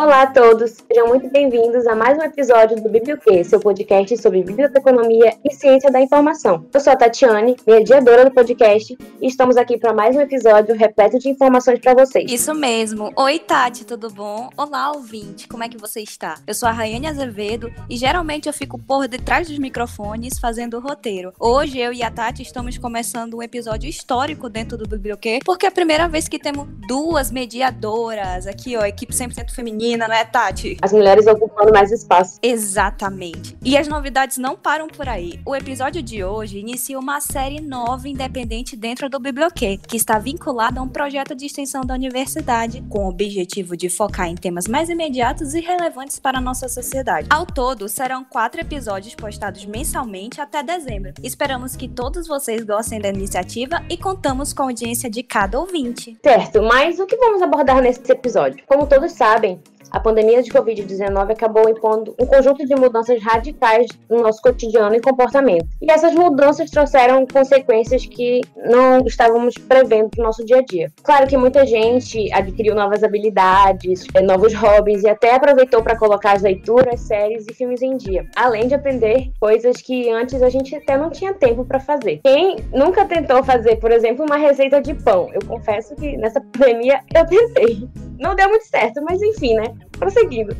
Olá a todos, sejam muito bem-vindos a mais um episódio do Biblioquê, seu podcast sobre biblioteconomia e ciência da informação. Eu sou a Tatiane, mediadora do podcast, e estamos aqui para mais um episódio repleto de informações para vocês. Isso mesmo. Oi, Tati, tudo bom? Olá, ouvinte, como é que você está? Eu sou a Rayane Azevedo e geralmente eu fico por detrás dos microfones fazendo o roteiro. Hoje eu e a Tati estamos começando um episódio histórico dentro do Biblioquê, porque é a primeira vez que temos duas mediadoras aqui, ó, equipe 100% feminina feminina, não é, Tati? As mulheres ocupando mais espaço. Exatamente. E as novidades não param por aí. O episódio de hoje inicia uma série nova independente dentro do Biblioquê, que está vinculada a um projeto de extensão da universidade, com o objetivo de focar em temas mais imediatos e relevantes para a nossa sociedade. Ao todo, serão quatro episódios postados mensalmente até dezembro. Esperamos que todos vocês gostem da iniciativa e contamos com a audiência de cada ouvinte. Certo, mas o que vamos abordar nesse episódio? Como todos sabem, a pandemia de Covid-19 acabou impondo um conjunto de mudanças radicais no nosso cotidiano e comportamento. E essas mudanças trouxeram consequências que não estávamos prevendo para o nosso dia a dia. Claro que muita gente adquiriu novas habilidades, eh, novos hobbies e até aproveitou para colocar as leituras, séries e filmes em dia, além de aprender coisas que antes a gente até não tinha tempo para fazer. Quem nunca tentou fazer, por exemplo, uma receita de pão? Eu confesso que nessa pandemia eu tentei. Não deu muito certo, mas enfim, né? Prosseguindo.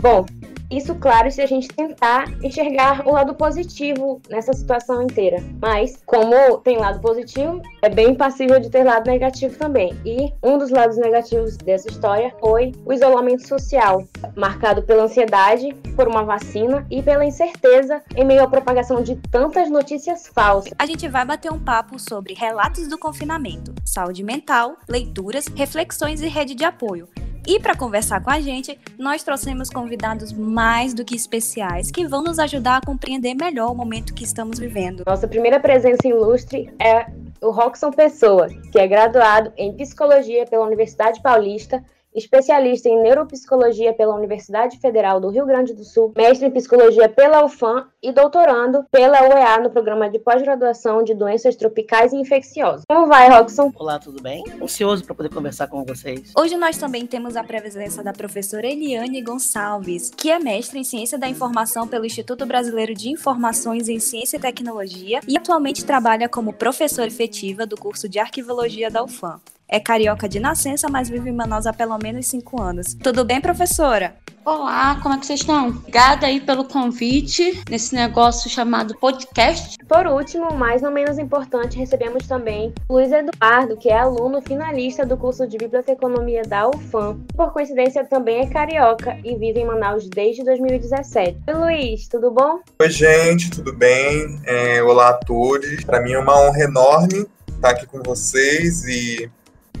Bom, isso, claro, se a gente tentar enxergar o lado positivo nessa situação inteira. Mas, como tem lado positivo, é bem passível de ter lado negativo também. E um dos lados negativos dessa história foi o isolamento social, marcado pela ansiedade por uma vacina e pela incerteza em meio à propagação de tantas notícias falsas. A gente vai bater um papo sobre relatos do confinamento, saúde mental, leituras, reflexões e rede de apoio. E para conversar com a gente, nós trouxemos convidados mais do que especiais que vão nos ajudar a compreender melhor o momento que estamos vivendo. Nossa primeira presença ilustre é o Roxon Pessoa, que é graduado em Psicologia pela Universidade Paulista especialista em neuropsicologia pela Universidade Federal do Rio Grande do Sul, mestre em psicologia pela UFAM e doutorando pela UEA no programa de pós-graduação de doenças tropicais e infecciosas. Como vai, Roxon? Olá, tudo bem? Ansioso para poder conversar com vocês. Hoje nós também temos a presença da professora Eliane Gonçalves, que é mestre em Ciência da Informação pelo Instituto Brasileiro de Informações em Ciência e Tecnologia e atualmente trabalha como professora efetiva do curso de Arquivologia da UFAM. É carioca de nascença, mas vive em Manaus há pelo menos cinco anos. Tudo bem, professora? Olá, como é que vocês estão? Obrigada aí pelo convite nesse negócio chamado podcast. Por último, mas não menos importante, recebemos também Luiz Eduardo, que é aluno finalista do curso de Biblioteconomia da UFAM. Por coincidência, também é carioca e vive em Manaus desde 2017. Oi, Luiz, tudo bom? Oi, gente, tudo bem? É, olá a todos. Para mim é uma honra enorme estar aqui com vocês e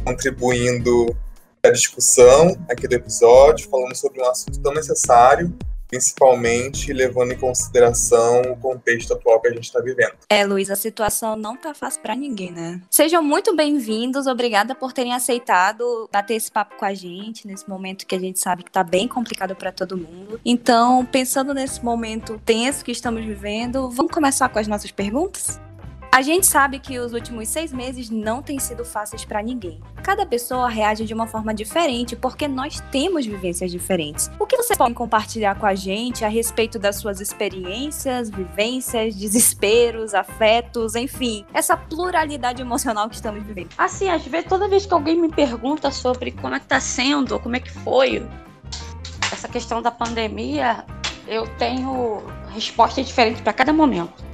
contribuindo para a discussão aqui do episódio, falando sobre um assunto tão necessário, principalmente levando em consideração o contexto atual que a gente está vivendo. É, Luiz, a situação não tá fácil para ninguém, né? Sejam muito bem-vindos, obrigada por terem aceitado bater esse papo com a gente nesse momento que a gente sabe que tá bem complicado para todo mundo. Então, pensando nesse momento tenso que estamos vivendo, vamos começar com as nossas perguntas? A gente sabe que os últimos seis meses não têm sido fáceis para ninguém. Cada pessoa reage de uma forma diferente porque nós temos vivências diferentes. O que vocês podem compartilhar com a gente a respeito das suas experiências, vivências, desesperos, afetos, enfim, essa pluralidade emocional que estamos vivendo? Assim, às vezes, toda vez que alguém me pergunta sobre como é que tá sendo, como é que foi essa questão da pandemia, eu tenho resposta diferente para cada momento.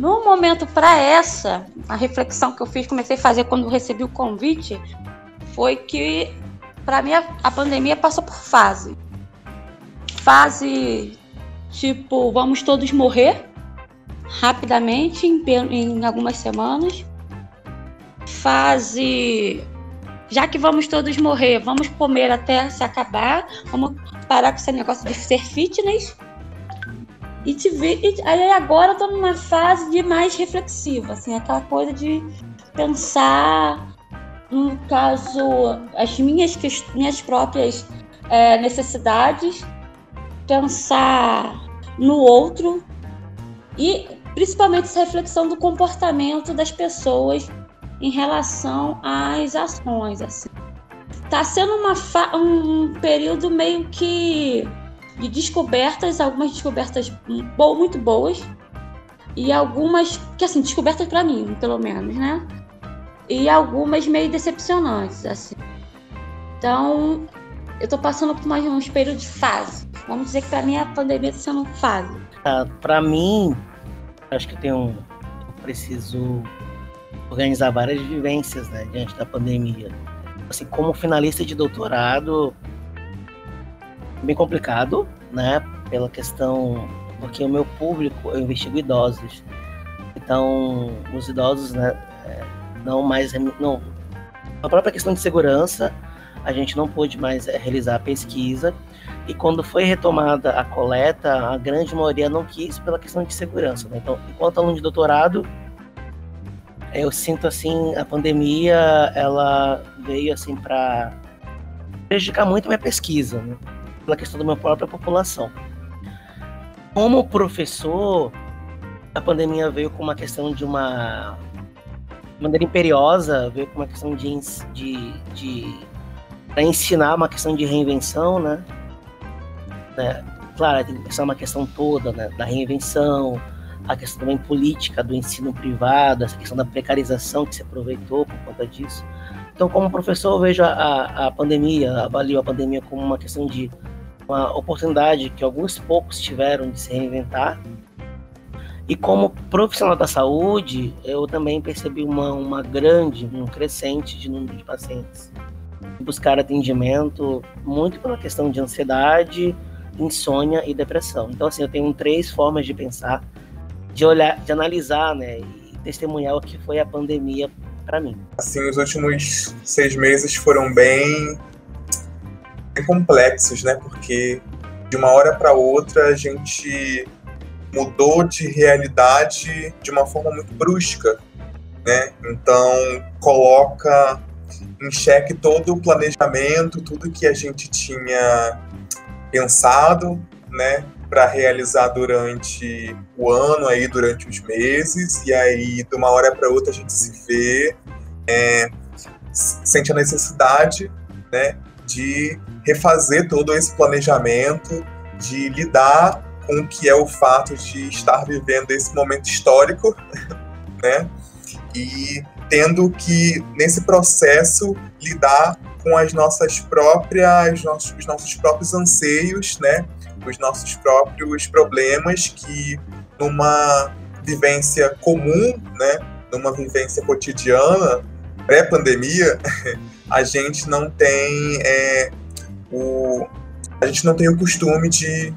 No momento para essa, a reflexão que eu fiz, comecei a fazer quando recebi o convite, foi que para mim a, pandemia passou por fase. Fase tipo, vamos todos morrer rapidamente em, em algumas semanas. Fase já que vamos todos morrer, vamos comer até se acabar, vamos parar com esse negócio de ser fitness e te ver. E, aí agora eu tô numa fase de mais reflexiva, assim, aquela coisa de pensar, no caso, as minhas, minhas próprias é, necessidades, pensar no outro e principalmente essa reflexão do comportamento das pessoas em relação às ações, assim. tá sendo uma um período meio que de descobertas, algumas descobertas bo muito boas e algumas que assim descobertas para mim, pelo menos, né? E algumas meio decepcionantes, assim. Então, eu tô passando por mais uns períodos de fase. Vamos dizer que para mim a pandemia tá sendo fase. Ah, para mim, acho que eu tenho eu preciso organizar várias vivências, né, diante da pandemia. Assim, como finalista de doutorado, bem complicado, né, pela questão porque o meu público eu investigo idosos. Então, os idosos, né, é, não mais não a própria questão de segurança, a gente não pôde mais é, realizar a pesquisa e quando foi retomada a coleta, a grande maioria não quis pela questão de segurança. Né? Então, enquanto aluno de doutorado, eu sinto assim a pandemia ela veio assim para prejudicar muito minha pesquisa, né? Pela questão da minha própria população. Como professor, a pandemia veio com uma questão de uma maneira imperiosa, veio com uma questão de, de, de para ensinar uma questão de reinvenção, né? né? Claro, tem que pensar uma questão toda né? da reinvenção, a questão também política do ensino privado, essa questão da precarização que se aproveitou por conta disso. Então, como professor, eu vejo a, a pandemia, avalio a pandemia como uma questão de uma oportunidade que alguns poucos tiveram de se reinventar. E como profissional da saúde, eu também percebi uma, uma grande, um crescente de número de pacientes buscar atendimento muito pela questão de ansiedade, insônia e depressão. Então, assim, eu tenho três formas de pensar de olhar, de analisar, né, e testemunhar o que foi a pandemia para mim. Assim, os últimos seis meses foram bem, bem complexos, né, porque de uma hora para outra a gente mudou de realidade de uma forma muito brusca, né? Então coloca em xeque todo o planejamento, tudo que a gente tinha pensado, né, para realizar durante o ano, aí durante os meses, e aí de uma hora para outra a gente se vê, é, sente a necessidade, né, de refazer todo esse planejamento, de lidar com o que é o fato de estar vivendo esse momento histórico, né, e tendo que nesse processo lidar com as nossas próprias, os nossos próprios anseios, né? Os nossos próprios problemas que numa vivência comum, né? Numa vivência cotidiana, pré-pandemia, a gente não tem é, o a gente não tem o costume de,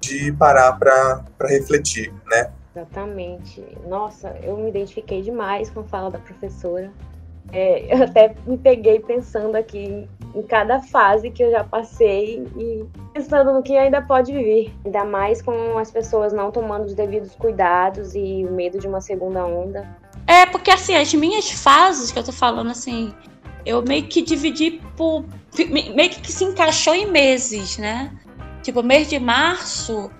de parar para refletir, né? Exatamente. Nossa, eu me identifiquei demais com a fala da professora. É, eu até me peguei pensando aqui em cada fase que eu já passei e pensando no que ainda pode vir. Ainda mais com as pessoas não tomando os devidos cuidados e o medo de uma segunda onda. É, porque assim, as minhas fases que eu tô falando, assim, eu meio que dividi por. meio que se encaixou em meses, né? Tipo, mês de março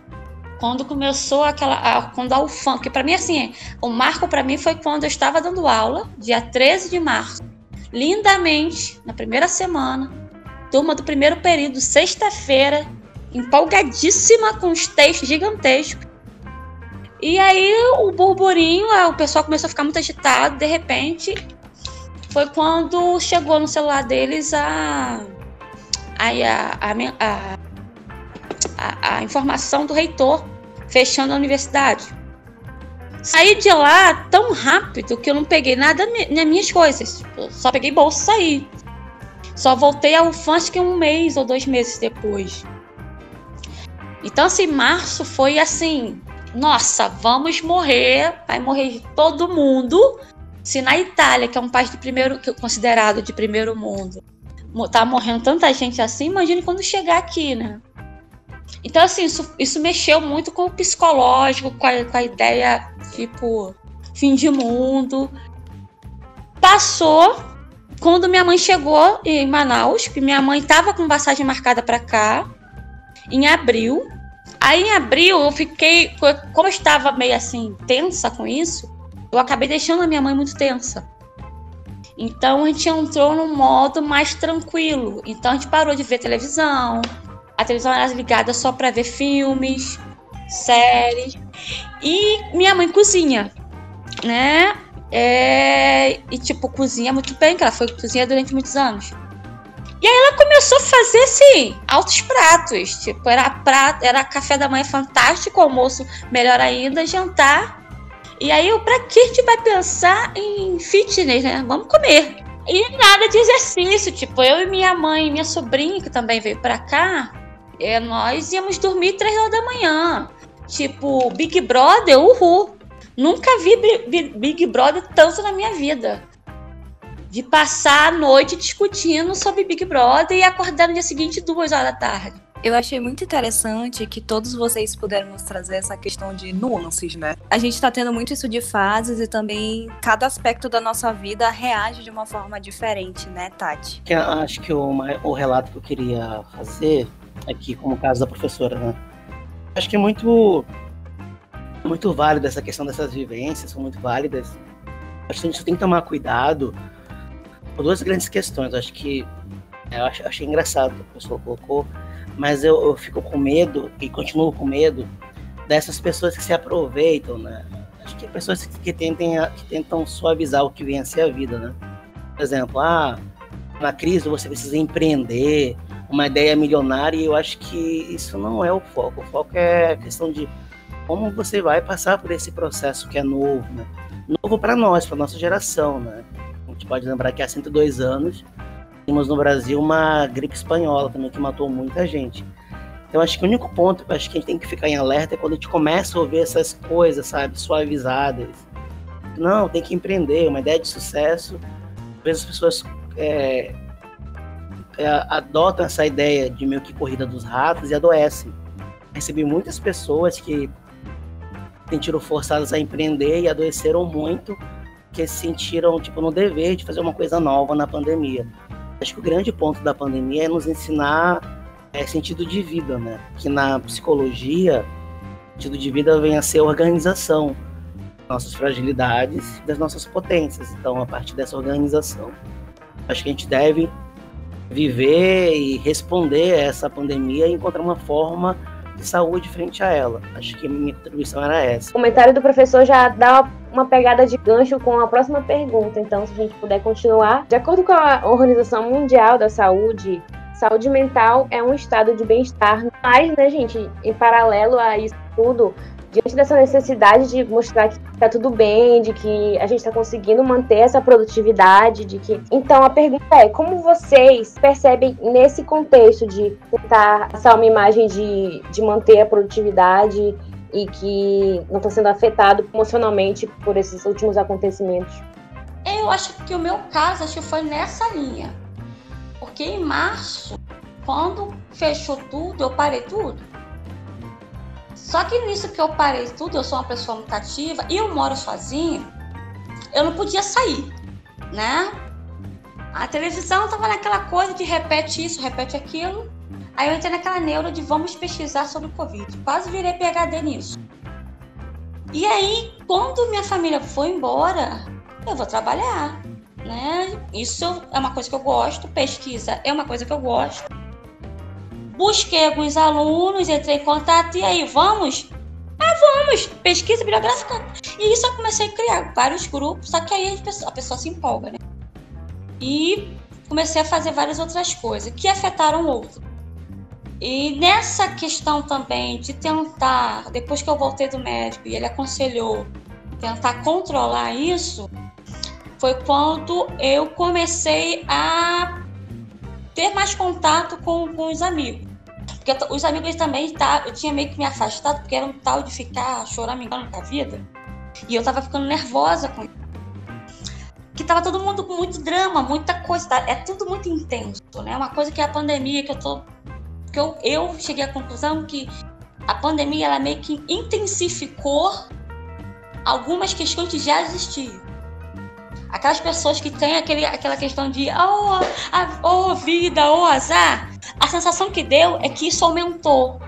quando começou aquela a, quando a UFAM, que para mim assim, o marco para mim foi quando eu estava dando aula, dia 13 de março, lindamente, na primeira semana, turma do primeiro período, sexta-feira, empolgadíssima com os textos gigantescos. E aí o burburinho, o pessoal começou a ficar muito agitado, de repente, foi quando chegou no celular deles a a, a, a, a, informação do reitor fechando a universidade. Saí de lá tão rápido que eu não peguei nada nas minhas coisas. Eu só peguei bolsa e saí. Só voltei ao que um mês ou dois meses depois. Então, assim, março foi assim: nossa, vamos morrer, vai morrer todo mundo. Se na Itália, que é um país de primeiro, considerado de primeiro mundo, tá morrendo tanta gente assim, imagine quando chegar aqui, né? Então, assim, isso, isso mexeu muito com o psicológico, com a, com a ideia, tipo, fim de mundo. Passou quando minha mãe chegou em Manaus, que minha mãe estava com passagem marcada para cá, em abril. Aí em abril eu fiquei, como eu estava meio assim tensa com isso, eu acabei deixando a minha mãe muito tensa. Então a gente entrou num modo mais tranquilo. Então a gente parou de ver televisão. A televisão era ligada só para ver filmes, séries. E minha mãe cozinha, né? É... E tipo, cozinha muito bem, que ela foi cozinha durante muitos anos. E aí ela começou a fazer, assim, altos pratos. Tipo, era, prato, era café da manhã fantástico, almoço melhor ainda, jantar. E aí, pra que a gente vai pensar em fitness, né? Vamos comer. E nada de exercício. Tipo, eu e minha mãe e minha sobrinha, que também veio pra cá, é, nós íamos dormir três horas da manhã. Tipo, Big Brother, uhul. Nunca vi Big Brother tanto na minha vida de passar a noite discutindo sobre Big Brother e acordar no dia seguinte duas horas da tarde. Eu achei muito interessante que todos vocês puderam nos trazer essa questão de nuances, né? A gente tá tendo muito isso de fases e também cada aspecto da nossa vida reage de uma forma diferente, né, Tati? Que acho que o, o relato que eu queria fazer aqui, como caso da professora, né? Acho que é muito, muito válido essa questão dessas vivências, são muito válidas. Acho que a gente tem que tomar cuidado duas grandes questões. Acho que é, eu achei engraçado que a pessoa colocou, mas eu, eu, fico com medo e continuo com medo dessas pessoas que se aproveitam, né? Acho que pessoas que, tentem, que tentam suavizar o que vem a ser a vida, né? Por exemplo, ah, na crise você precisa empreender, uma ideia milionária, e eu acho que isso não é o foco. O foco é a questão de como você vai passar por esse processo que é novo, né? Novo para nós, para nossa geração, né? gente pode lembrar que há 102 anos tínhamos no Brasil uma gripe espanhola também que matou muita gente. Então acho que o único ponto que acho que a gente tem que ficar em alerta é quando a gente começa a ouvir essas coisas, sabe, suavizadas. Não, tem que empreender, uma ideia de sucesso. Às vezes as pessoas é, é, adotam essa ideia de meio que corrida dos ratos e adoecem. Recebi muitas pessoas que sentiram forçadas a empreender e adoeceram muito que se sentiram tipo no dever de fazer uma coisa nova na pandemia. Acho que o grande ponto da pandemia é nos ensinar é, sentido de vida, né? Que na psicologia, sentido de vida vem a ser organização nossas fragilidades das nossas potências. Então, a partir dessa organização, acho que a gente deve viver e responder a essa pandemia e encontrar uma forma de saúde frente a ela. Acho que minha contribuição era essa. O comentário do professor já dá uma pegada de gancho com a próxima pergunta, então se a gente puder continuar. De acordo com a Organização Mundial da Saúde, saúde mental é um estado de bem-estar, mas, né, gente, em paralelo a isso tudo, diante dessa necessidade de mostrar que tá tudo bem, de que a gente está conseguindo manter essa produtividade, de que. Então a pergunta é: como vocês percebem nesse contexto de tentar passar uma imagem de, de manter a produtividade e que não está sendo afetado emocionalmente por esses últimos acontecimentos? Eu acho que o meu caso acho que foi nessa linha. Porque em março, quando fechou tudo, eu parei tudo. Só que nisso que eu parei tudo, eu sou uma pessoa muito ativa e eu moro sozinha, eu não podia sair, né? A televisão tava naquela coisa de repete isso, repete aquilo. Aí eu entrei naquela neura de vamos pesquisar sobre o Covid. Quase virei PHD nisso. E aí, quando minha família foi embora, eu vou trabalhar, né? Isso é uma coisa que eu gosto, pesquisa é uma coisa que eu gosto busquei alguns alunos, entrei em contato, e aí, vamos? Ah, vamos! Pesquisa bibliográfica. E isso eu comecei a criar vários grupos, só que aí a pessoa, a pessoa se empolga, né? E comecei a fazer várias outras coisas que afetaram outro. E nessa questão também de tentar, depois que eu voltei do médico e ele aconselhou tentar controlar isso, foi quando eu comecei a ter mais contato com, com os amigos. Porque os amigos também tá, eu tinha meio que me afastado, porque era um tal de ficar choramingando com a vida. E eu tava ficando nervosa com. Que tava todo mundo com muito drama, muita coisa. Tá? É tudo muito intenso, né? Uma coisa que é a pandemia, que eu tô. Que eu, eu cheguei à conclusão que a pandemia ela meio que intensificou algumas questões que já existiam. Aquelas pessoas que têm aquele, aquela questão de oh, a, oh vida, oh azar, a sensação que deu é que isso aumentou.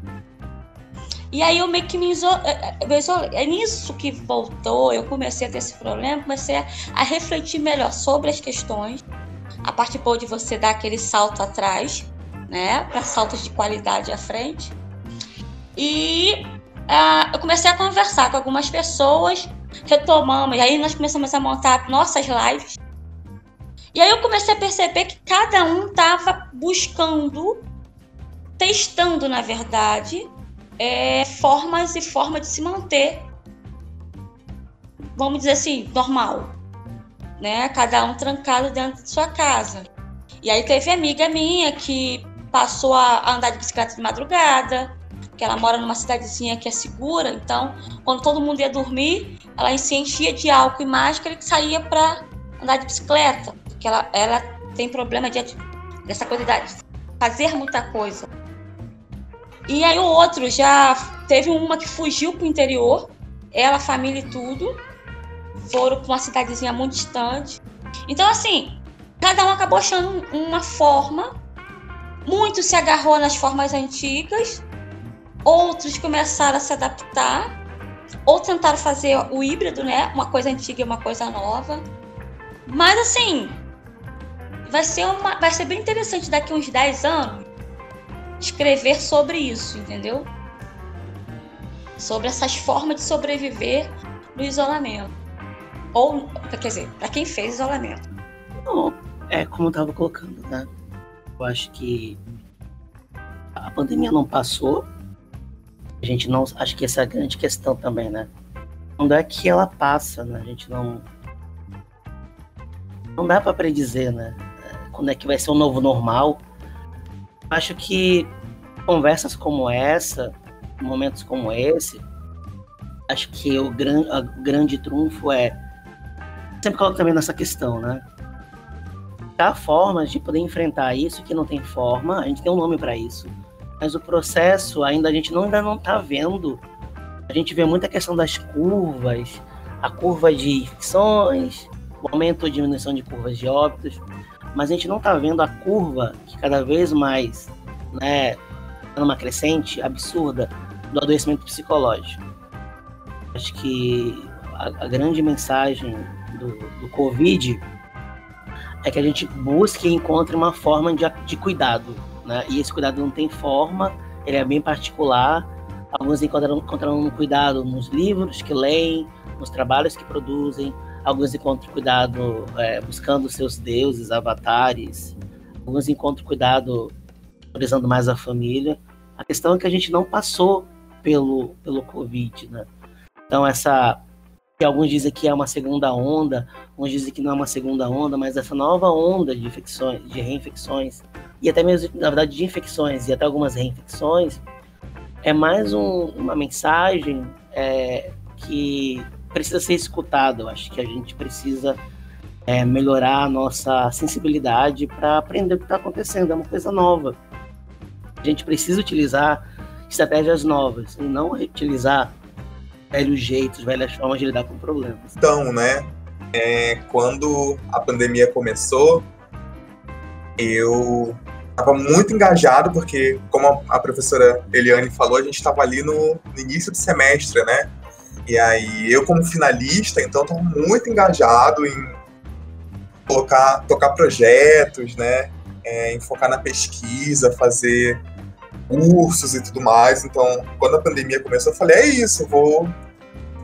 E aí eu meio que me é, é, isolei. É nisso que voltou, eu comecei a ter esse problema, comecei a, a refletir melhor sobre as questões. A parte boa de você dar aquele salto atrás, né? Para saltos de qualidade à frente. E uh, eu comecei a conversar com algumas pessoas, retomamos, e aí nós começamos a montar nossas lives. E aí eu comecei a perceber que cada um estava buscando, testando, na verdade, é, formas e forma de se manter, vamos dizer assim, normal. Né? Cada um trancado dentro de sua casa. E aí teve amiga minha que passou a andar de bicicleta de madrugada, que ela mora numa cidadezinha que é segura, então quando todo mundo ia dormir, ela se enchia de álcool e máscara e saía para andar de bicicleta, porque ela, ela tem problema de, dessa coisa de fazer muita coisa. E aí o outro já teve uma que fugiu pro interior, ela, família e tudo, foram para uma cidadezinha muito distante. Então assim, cada um acabou achando uma forma. Muito se agarrou nas formas antigas, outros começaram a se adaptar, ou tentaram fazer o híbrido, né? Uma coisa antiga e uma coisa nova. Mas assim, vai ser, uma, vai ser bem interessante daqui uns 10 anos escrever sobre isso, entendeu? Sobre essas formas de sobreviver no isolamento. Ou, quer dizer, para quem fez isolamento. É como eu estava colocando, né? Eu acho que a pandemia não passou. A gente não. Acho que essa é a grande questão também, né? Quando é que ela passa, né? A gente não. Não dá para predizer, né? Quando é que vai ser o novo normal acho que conversas como essa, momentos como esse, acho que o gran, a grande trunfo é sempre coloco também nessa questão, né? Há formas de poder enfrentar isso que não tem forma, a gente tem um nome para isso, mas o processo ainda a gente não, ainda não está vendo. A gente vê muita questão das curvas, a curva de infecções, o aumento ou diminuição de curvas de óbitos, mas a gente não está vendo a curva que cada vez mais, né, numa crescente absurda do adoecimento psicológico. Acho que a, a grande mensagem do, do, Covid é que a gente busque e encontre uma forma de, de cuidado, né? E esse cuidado não tem forma, ele é bem particular. Alguns encontram, encontram um cuidado nos livros que leem, nos trabalhos que produzem, Alguns encontram cuidado é, buscando seus deuses, avatares. Alguns encontram cuidado priorizando mais a família. A questão é que a gente não passou pelo, pelo Covid, né? Então, essa. Que alguns dizem que é uma segunda onda, uns dizem que não é uma segunda onda, mas essa nova onda de infecções, de reinfecções, e até mesmo, na verdade, de infecções e até algumas reinfecções, é mais um, uma mensagem é, que precisa ser escutado. Eu acho que a gente precisa é, melhorar a nossa sensibilidade para aprender o que está acontecendo. É uma coisa nova. A gente precisa utilizar estratégias novas e não utilizar velhos jeitos, velhas formas de lidar com problemas. Então, né? É, quando a pandemia começou, eu estava muito engajado, porque, como a professora Eliane falou, a gente estava ali no, no, início do semestre, né? E aí, eu como finalista, então, estou muito engajado em colocar, tocar projetos, né? É, em focar na pesquisa, fazer cursos e tudo mais. Então, quando a pandemia começou, eu falei, é isso, vou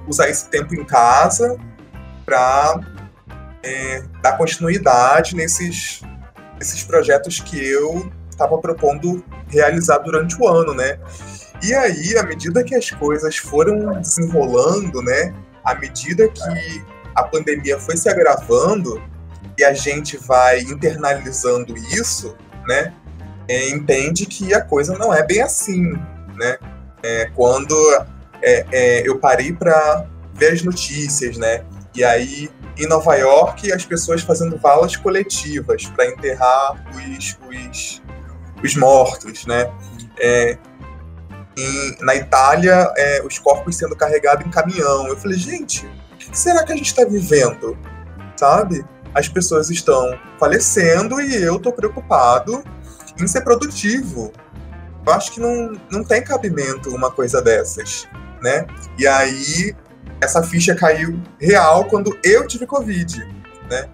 usar esse tempo em casa para é, dar continuidade nesses, nesses projetos que eu estava propondo realizar durante o ano, né? E aí, à medida que as coisas foram desenrolando, né? À medida que a pandemia foi se agravando e a gente vai internalizando isso, né? É, entende que a coisa não é bem assim, né? É, quando é, é eu parei para ver as notícias, né? E aí em Nova York as pessoas fazendo valas coletivas para enterrar os, os, os mortos, né? É, em, na Itália, é, os corpos sendo carregados em caminhão. Eu falei, gente, o que será que a gente está vivendo? Sabe? As pessoas estão falecendo e eu estou preocupado em ser produtivo. Eu acho que não, não tem cabimento uma coisa dessas, né? E aí essa ficha caiu real quando eu tive Covid, né?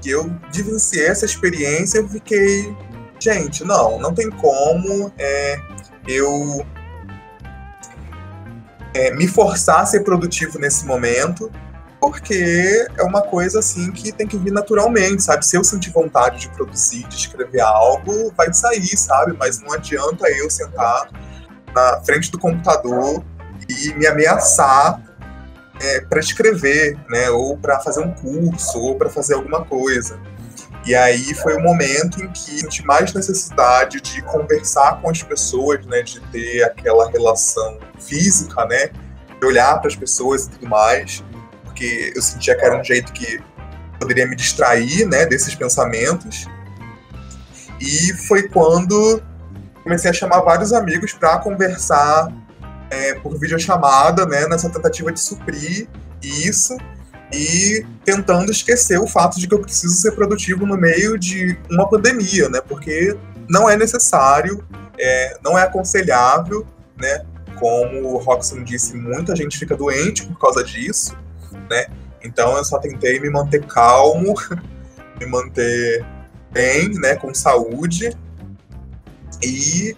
Que eu vivenciei essa experiência e fiquei, gente, não, não tem como é, eu é, me forçar a ser produtivo nesse momento, porque é uma coisa assim que tem que vir naturalmente, sabe? Se eu sentir vontade de produzir, de escrever algo, vai sair, sabe? Mas não adianta eu sentar na frente do computador e me ameaçar é, para escrever, né? Ou para fazer um curso, ou para fazer alguma coisa. E aí foi o momento em que senti mais necessidade de conversar com as pessoas, né? De ter aquela relação física, né? De olhar para as pessoas e tudo mais porque eu sentia que era um jeito que poderia me distrair, né, desses pensamentos. E foi quando comecei a chamar vários amigos para conversar é, por videochamada, né, nessa tentativa de suprir isso e tentando esquecer o fato de que eu preciso ser produtivo no meio de uma pandemia, né, porque não é necessário, é, não é aconselhável, né, como o Roxon disse, muita gente fica doente por causa disso né? Então eu só tentei me manter calmo, me manter bem, né, com saúde e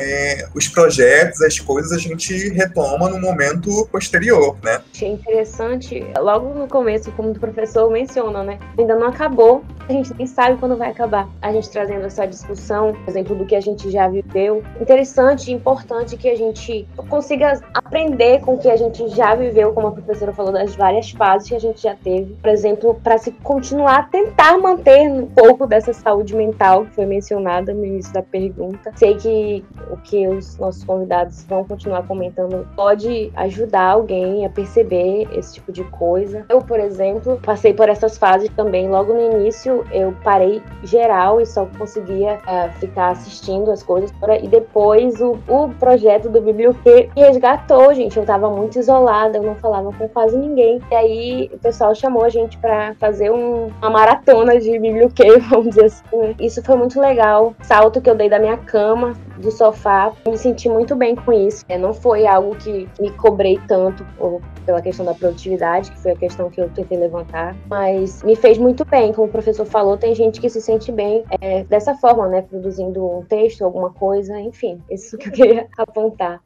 é, os projetos, as coisas a gente retoma no momento posterior, né? Achei interessante, logo no começo, como o professor menciona, né? Ainda não acabou, a gente nem sabe quando vai acabar. A gente trazendo essa discussão, por exemplo, do que a gente já viveu. Interessante e importante que a gente consiga aprender com o que a gente já viveu, como a professora falou, das várias fases que a gente já teve. Por exemplo, para se continuar a tentar manter um pouco dessa saúde mental que foi mencionada no início da pergunta. Sei que o que os nossos convidados vão continuar comentando pode ajudar alguém a perceber esse tipo de coisa. Eu, por exemplo, passei por essas fases também. Logo no início, eu parei geral e só conseguia uh, ficar assistindo as coisas. E depois, o, o projeto do Biblioquê me resgatou, gente. Eu tava muito isolada, eu não falava com quase ninguém. E aí, o pessoal chamou a gente para fazer um, uma maratona de Biblioquê, vamos dizer assim. Né? Isso foi muito legal. Salto que eu dei da minha cama, do sofá. Me senti muito bem com isso. É, não foi algo que me cobrei tanto pela questão da produtividade, que foi a questão que eu tentei levantar, mas me fez muito bem. Como o professor falou, tem gente que se sente bem é, dessa forma, né? Produzindo um texto, alguma coisa, enfim. Isso que eu queria apontar.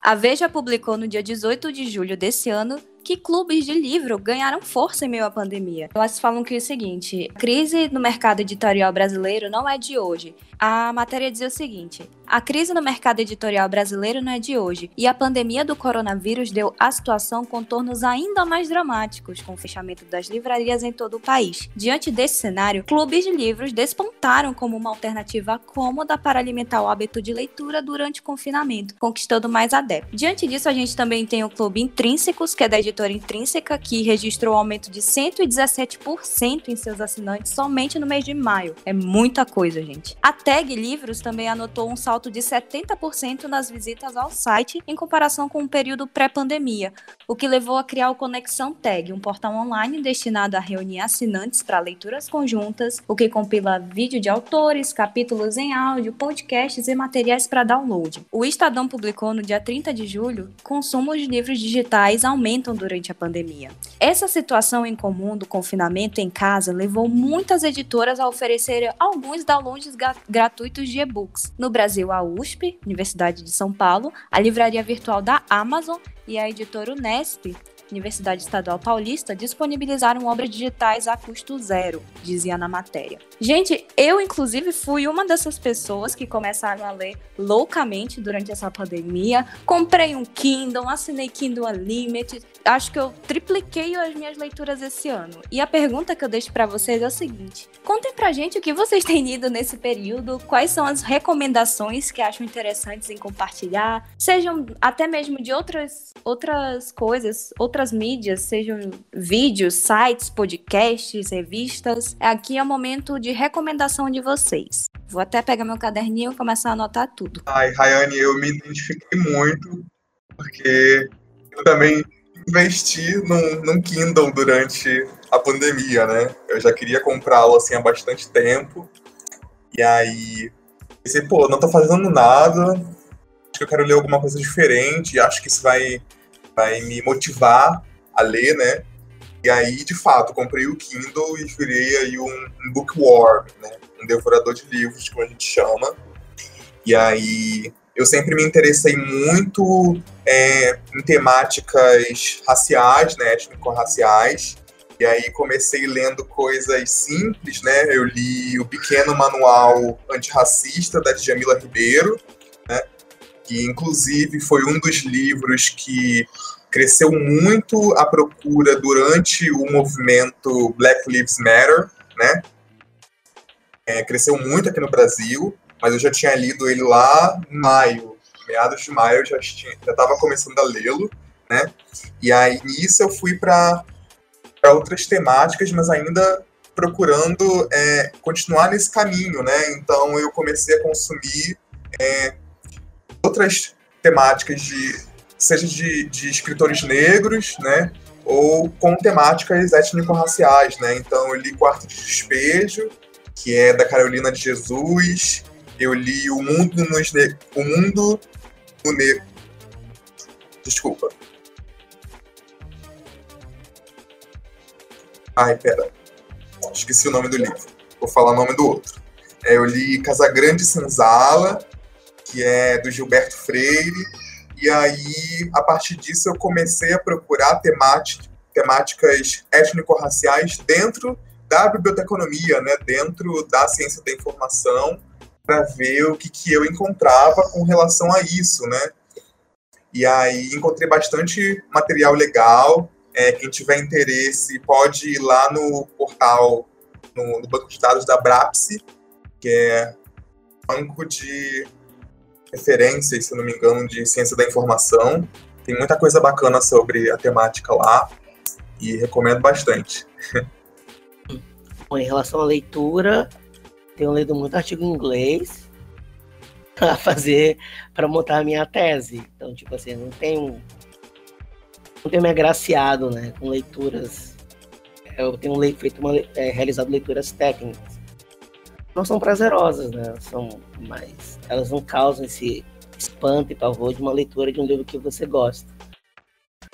A Veja publicou no dia 18 de julho desse ano que clubes de livro ganharam força em meio à pandemia. Elas falam que é o seguinte: a crise no mercado editorial brasileiro não é de hoje. A matéria dizia o seguinte: a crise no mercado editorial brasileiro não é de hoje, e a pandemia do coronavírus deu à situação contornos ainda mais dramáticos, com o fechamento das livrarias em todo o país. Diante desse cenário, clubes de livros despontaram como uma alternativa cômoda para alimentar o hábito de leitura durante o confinamento, conquistando mais adeptos. Diante disso, a gente também tem o Clube Intrínsecos, que é da editora Intrínseca, que registrou um aumento de 117% em seus assinantes somente no mês de maio. É muita coisa, gente. A Tag Livros também anotou um salto de 70% nas visitas ao site em comparação com o período pré-pandemia, o que levou a criar o Conexão Tag, um portal online destinado a reunir assinantes para leituras conjuntas, o que compila vídeo de autores, capítulos em áudio, podcasts e materiais para download. O Estadão publicou no dia 30 de julho: consumo de livros digitais aumentam durante a pandemia. Essa situação em comum do confinamento em casa levou muitas editoras a oferecer alguns downloads gratuitos de e-books. No Brasil, a USP, Universidade de São Paulo, a livraria virtual da Amazon e a editora Unesp Universidade Estadual Paulista disponibilizaram obras digitais a custo zero, dizia na matéria. Gente, eu inclusive fui uma dessas pessoas que começaram a ler loucamente durante essa pandemia. Comprei um Kindle, assinei Kindle Unlimited. Acho que eu tripliquei as minhas leituras esse ano. E a pergunta que eu deixo para vocês é o seguinte: contem pra gente o que vocês têm lido nesse período, quais são as recomendações que acham interessantes em compartilhar, sejam até mesmo de outras outras coisas, outras mídias, sejam vídeos, sites, podcasts, revistas. Aqui é o momento de recomendação de vocês. Vou até pegar meu caderninho e começar a anotar tudo. Ai, Rayane, eu me identifiquei muito, porque eu também investi num, num Kindle durante a pandemia, né? Eu já queria comprá-lo assim há bastante tempo. E aí Pensei, pô, não tô fazendo nada, acho que eu quero ler alguma coisa diferente, acho que isso vai, vai me motivar a ler, né? E aí, de fato, comprei o Kindle e virei aí um, um bookworm, né? Um devorador de livros, como a gente chama. E aí, eu sempre me interessei muito é, em temáticas raciais, né? Étnico-raciais. E aí comecei lendo coisas simples, né? Eu li o pequeno manual antirracista da Djamila Ribeiro, né? Que inclusive foi um dos livros que cresceu muito a procura durante o movimento Black Lives Matter, né? É, cresceu muito aqui no Brasil, mas eu já tinha lido ele lá em maio, meados de maio, eu já estava começando a lê-lo, né? E aí nisso eu fui para outras temáticas, mas ainda procurando é, continuar nesse caminho, né? Então eu comecei a consumir é, outras temáticas de seja de, de escritores negros, né? Ou com temáticas étnico-raciais, né? Então eu li Quarto de Despejo, que é da Carolina de Jesus. Eu li O Mundo nos ne O Mundo no Negro. Desculpa. Ai, pera. Esqueci o nome do livro. Vou falar o nome do outro. É, eu li Casagrande Senzala, que é do Gilberto Freire. E aí, a partir disso, eu comecei a procurar temáticas étnico-raciais dentro da biblioteconomia, né, dentro da ciência da informação, para ver o que, que eu encontrava com relação a isso, né? E aí encontrei bastante material legal. É, quem tiver interesse pode ir lá no portal, no, no banco de dados da Brapsi, que é banco de referências, se não me engano, de ciência da informação. Tem muita coisa bacana sobre a temática lá e recomendo bastante. Bom, em relação à leitura, tenho lido muito artigo em inglês para fazer, para montar a minha tese. Então, tipo assim, não tenho, não tenho me agraciado, né, com leituras. Eu tenho feito uma, é, realizado leituras técnicas não são prazerosas, né? São mais, elas não causam esse espanto e pavor de uma leitura de um livro que você gosta.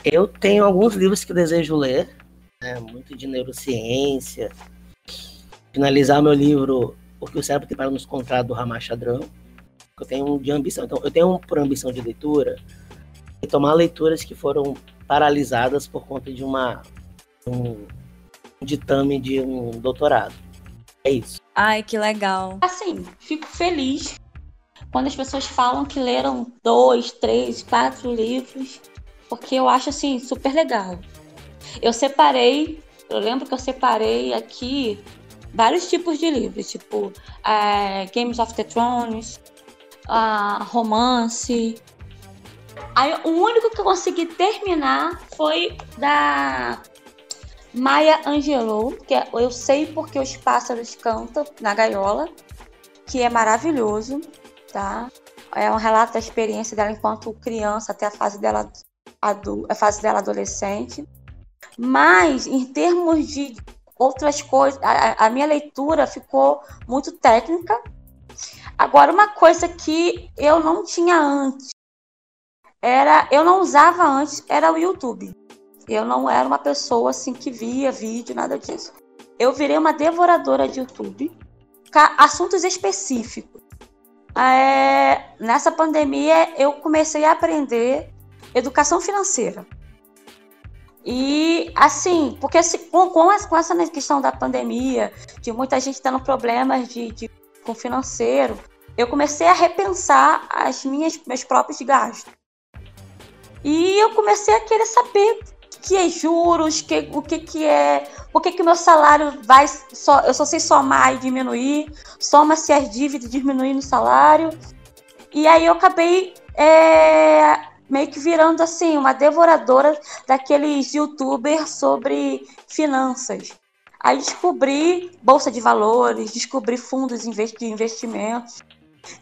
Eu tenho alguns livros que desejo ler, né? muito de neurociência. Finalizar meu livro O que o cérebro tem para nos contar do Ramachadrão. Eu tenho de ambição, então eu tenho por ambição de leitura e tomar leituras que foram paralisadas por conta de uma um, um ditame de um doutorado. É isso. Ai, que legal. Assim, fico feliz quando as pessoas falam que leram dois, três, quatro livros, porque eu acho assim super legal. Eu separei, eu lembro que eu separei aqui vários tipos de livros, tipo é, Games of the Thrones, uh, romance. Aí, o único que eu consegui terminar foi da Maya Angelou, que é Eu Sei Porque os Pássaros Cantam, na gaiola, que é maravilhoso, tá? É um relato da experiência dela enquanto criança até a fase dela, a fase dela adolescente. Mas, em termos de outras coisas, a, a minha leitura ficou muito técnica. Agora, uma coisa que eu não tinha antes, era eu não usava antes, era o YouTube. Eu não era uma pessoa assim que via vídeo, nada disso. Eu virei uma devoradora de YouTube, assuntos específicos. É, nessa pandemia, eu comecei a aprender educação financeira. E assim, porque assim, com, com, essa questão da pandemia, de muita gente tendo problemas de, de, com financeiro, eu comecei a repensar as minhas meus próprios gastos. E eu comecei a querer saber que é juros, que, o que, que é. Por que, o meu salário vai. Só, eu só sei somar e diminuir, soma-se as dívidas diminuir no salário. E aí eu acabei é, meio que virando assim, uma devoradora daqueles youtubers sobre finanças. Aí descobri bolsa de valores, descobri fundos de investimentos.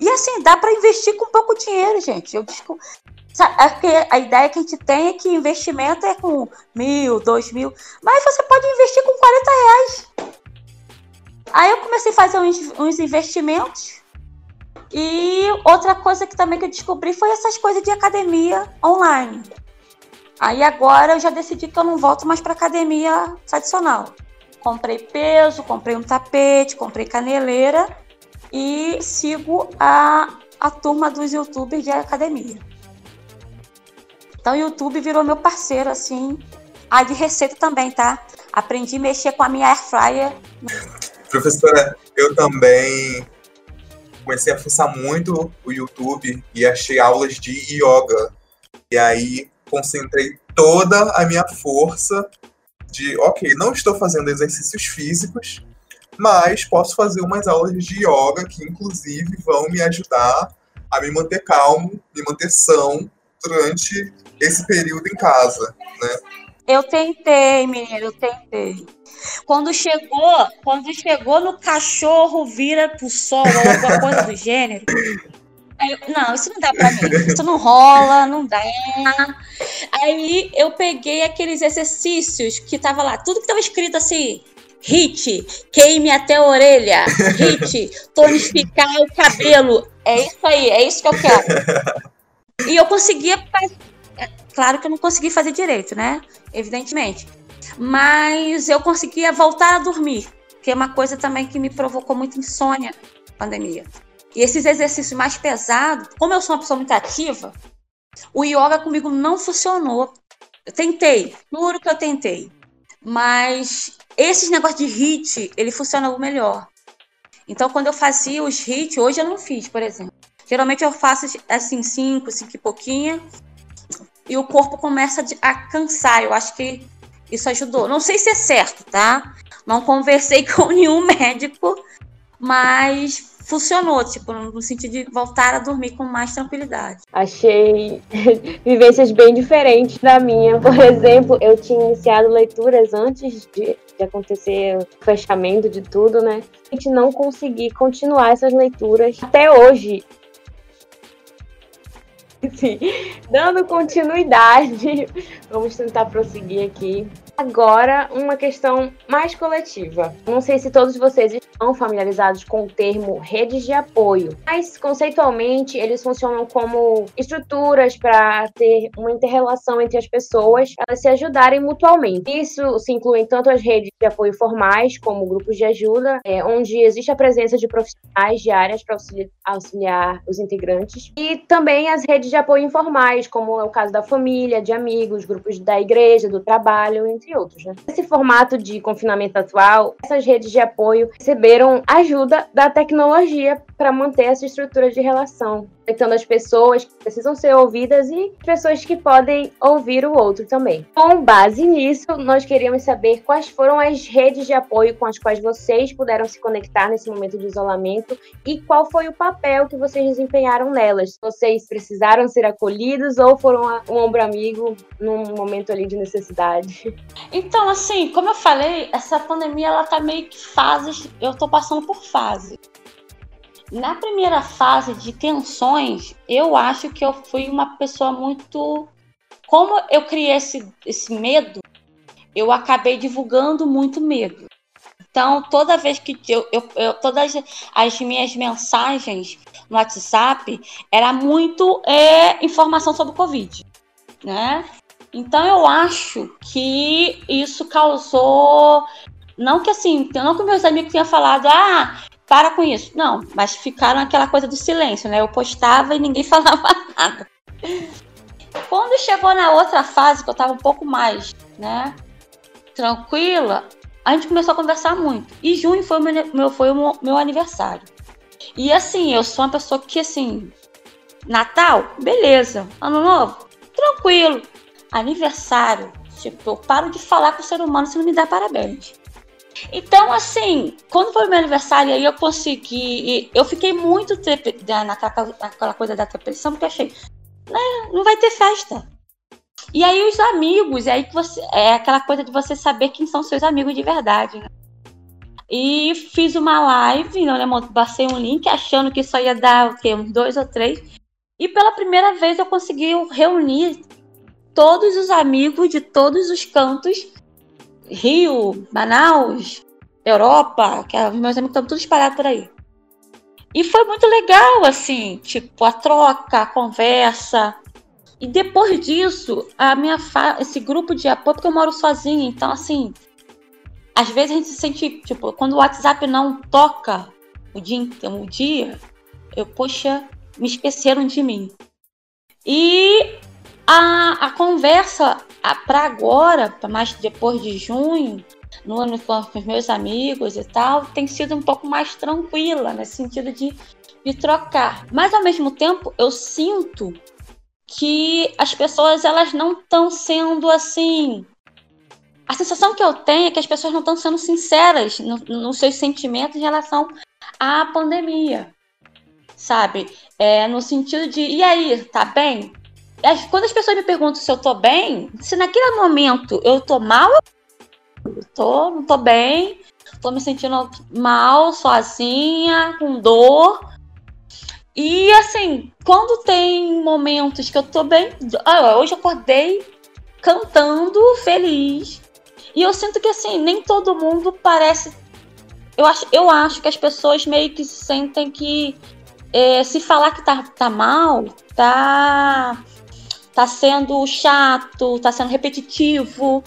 E assim, dá para investir com pouco dinheiro, gente. Eu descobri, é a ideia que a gente tem é que investimento é com mil, dois mil, mas você pode investir com 40 reais. Aí eu comecei a fazer uns, uns investimentos E outra coisa que também que eu descobri foi essas coisas de academia online. Aí agora eu já decidi que eu não volto mais para academia tradicional. Comprei peso, comprei um tapete, comprei caneleira e sigo a, a turma dos youtubers de academia. Então o YouTube virou meu parceiro, assim. Ah, de receita também, tá? Aprendi a mexer com a minha air fryer. Professora, eu também comecei a fuçar muito o YouTube e achei aulas de yoga. E aí concentrei toda a minha força de, ok, não estou fazendo exercícios físicos, mas posso fazer umas aulas de yoga que, inclusive, vão me ajudar a me manter calmo, me manter são durante esse período em casa, né? Eu tentei, menina, eu tentei. Quando chegou, quando chegou no cachorro vira pro sol ou alguma coisa do gênero, Aí, não, isso não dá pra mim. Isso não rola, não dá. Aí eu peguei aqueles exercícios que tava lá, tudo que tava escrito assim: hit, queime até a orelha, hit, tonificar o cabelo. É isso aí, é isso que eu quero. E eu conseguia. É, claro que eu não consegui fazer direito, né? Evidentemente. Mas eu conseguia voltar a dormir, que é uma coisa também que me provocou muito insônia na pandemia. E esses exercícios mais pesados, como eu sou uma pessoa muito ativa, o yoga comigo não funcionou. Eu tentei, juro que eu tentei. Mas esses negócios de hit, ele funciona melhor. Então, quando eu fazia os hits, hoje eu não fiz, por exemplo. Geralmente eu faço assim, cinco, cinco e pouquinho, e o corpo começa a cansar. Eu acho que isso ajudou. Não sei se é certo, tá? Não conversei com nenhum médico, mas funcionou, tipo, no sentido de voltar a dormir com mais tranquilidade. Achei vivências bem diferentes da minha. Por exemplo, eu tinha iniciado leituras antes de, de acontecer o fechamento de tudo, né? A gente não consegui continuar essas leituras até hoje. Sim, dando continuidade, vamos tentar prosseguir aqui. Agora, uma questão mais coletiva. Não sei se todos vocês estão familiarizados com o termo redes de apoio, mas conceitualmente eles funcionam como estruturas para ter uma interrelação entre as pessoas, elas se ajudarem mutuamente. Isso se inclui tanto as redes de apoio formais, como grupos de ajuda, é, onde existe a presença de profissionais de áreas para auxiliar, auxiliar os integrantes, e também as redes de apoio informais, como é o caso da família, de amigos, grupos da igreja, do trabalho, entre entre outros. Né? Nesse formato de confinamento atual, essas redes de apoio receberam ajuda da tecnologia para manter essa estrutura de relação, conectando as pessoas que precisam ser ouvidas e pessoas que podem ouvir o outro também. Com base nisso, nós queríamos saber quais foram as redes de apoio com as quais vocês puderam se conectar nesse momento de isolamento e qual foi o papel que vocês desempenharam nelas. Vocês precisaram ser acolhidos ou foram um ombro amigo num momento ali de necessidade? Então, assim, como eu falei, essa pandemia ela tá meio que fases, eu tô passando por fase. Na primeira fase de tensões, eu acho que eu fui uma pessoa muito. Como eu criei esse, esse medo, eu acabei divulgando muito medo. Então, toda vez que eu, eu, eu, todas as minhas mensagens no WhatsApp era muito é, informação sobre o Covid, né? Então, eu acho que isso causou, não que assim, não que meus amigos tenham falado, ah, para com isso. Não, mas ficaram aquela coisa do silêncio, né? Eu postava e ninguém falava nada. Quando chegou na outra fase, que eu tava um pouco mais, né, tranquila, a gente começou a conversar muito. E junho foi o meu, foi o meu aniversário. E assim, eu sou uma pessoa que, assim, Natal, beleza. Ano novo, tranquilo. Aniversário, tipo, eu paro de falar com o ser humano se não me dá parabéns. Então, assim, quando foi o meu aniversário, aí eu consegui. Eu fiquei muito trepida naquela, naquela coisa da depressão, porque achei, né, não vai ter festa. E aí os amigos, é aí que você. É aquela coisa de você saber quem são seus amigos de verdade, né? E fiz uma live, não lembro, passei um link achando que só ia dar o quê? Uns dois ou três. E pela primeira vez eu consegui reunir todos os amigos de todos os cantos Rio, Manaus, Europa, que é, meus amigos estão todos espalhados por aí. E foi muito legal, assim, tipo, a troca, a conversa. E depois disso, a minha esse grupo de apoio, porque eu moro sozinha, então assim, às vezes a gente se sente, tipo, quando o WhatsApp não toca o dia, o dia eu, poxa, me esqueceram de mim. E a, a conversa para agora, para mais depois de junho, no ano com os meus amigos e tal, tem sido um pouco mais tranquila, nesse sentido de, de trocar. Mas ao mesmo tempo, eu sinto que as pessoas elas não estão sendo assim. A sensação que eu tenho é que as pessoas não estão sendo sinceras no, nos seus sentimentos em relação à pandemia, sabe? É, no sentido de, e aí, tá bem? Quando as pessoas me perguntam se eu tô bem, se naquele momento eu tô mal, eu tô, não tô bem, tô me sentindo mal, sozinha, com dor. E assim, quando tem momentos que eu tô bem. Ah, hoje eu acordei cantando, feliz. E eu sinto que assim, nem todo mundo parece. Eu acho, eu acho que as pessoas meio que sentem que é, se falar que tá, tá mal, tá tá sendo chato, tá sendo repetitivo.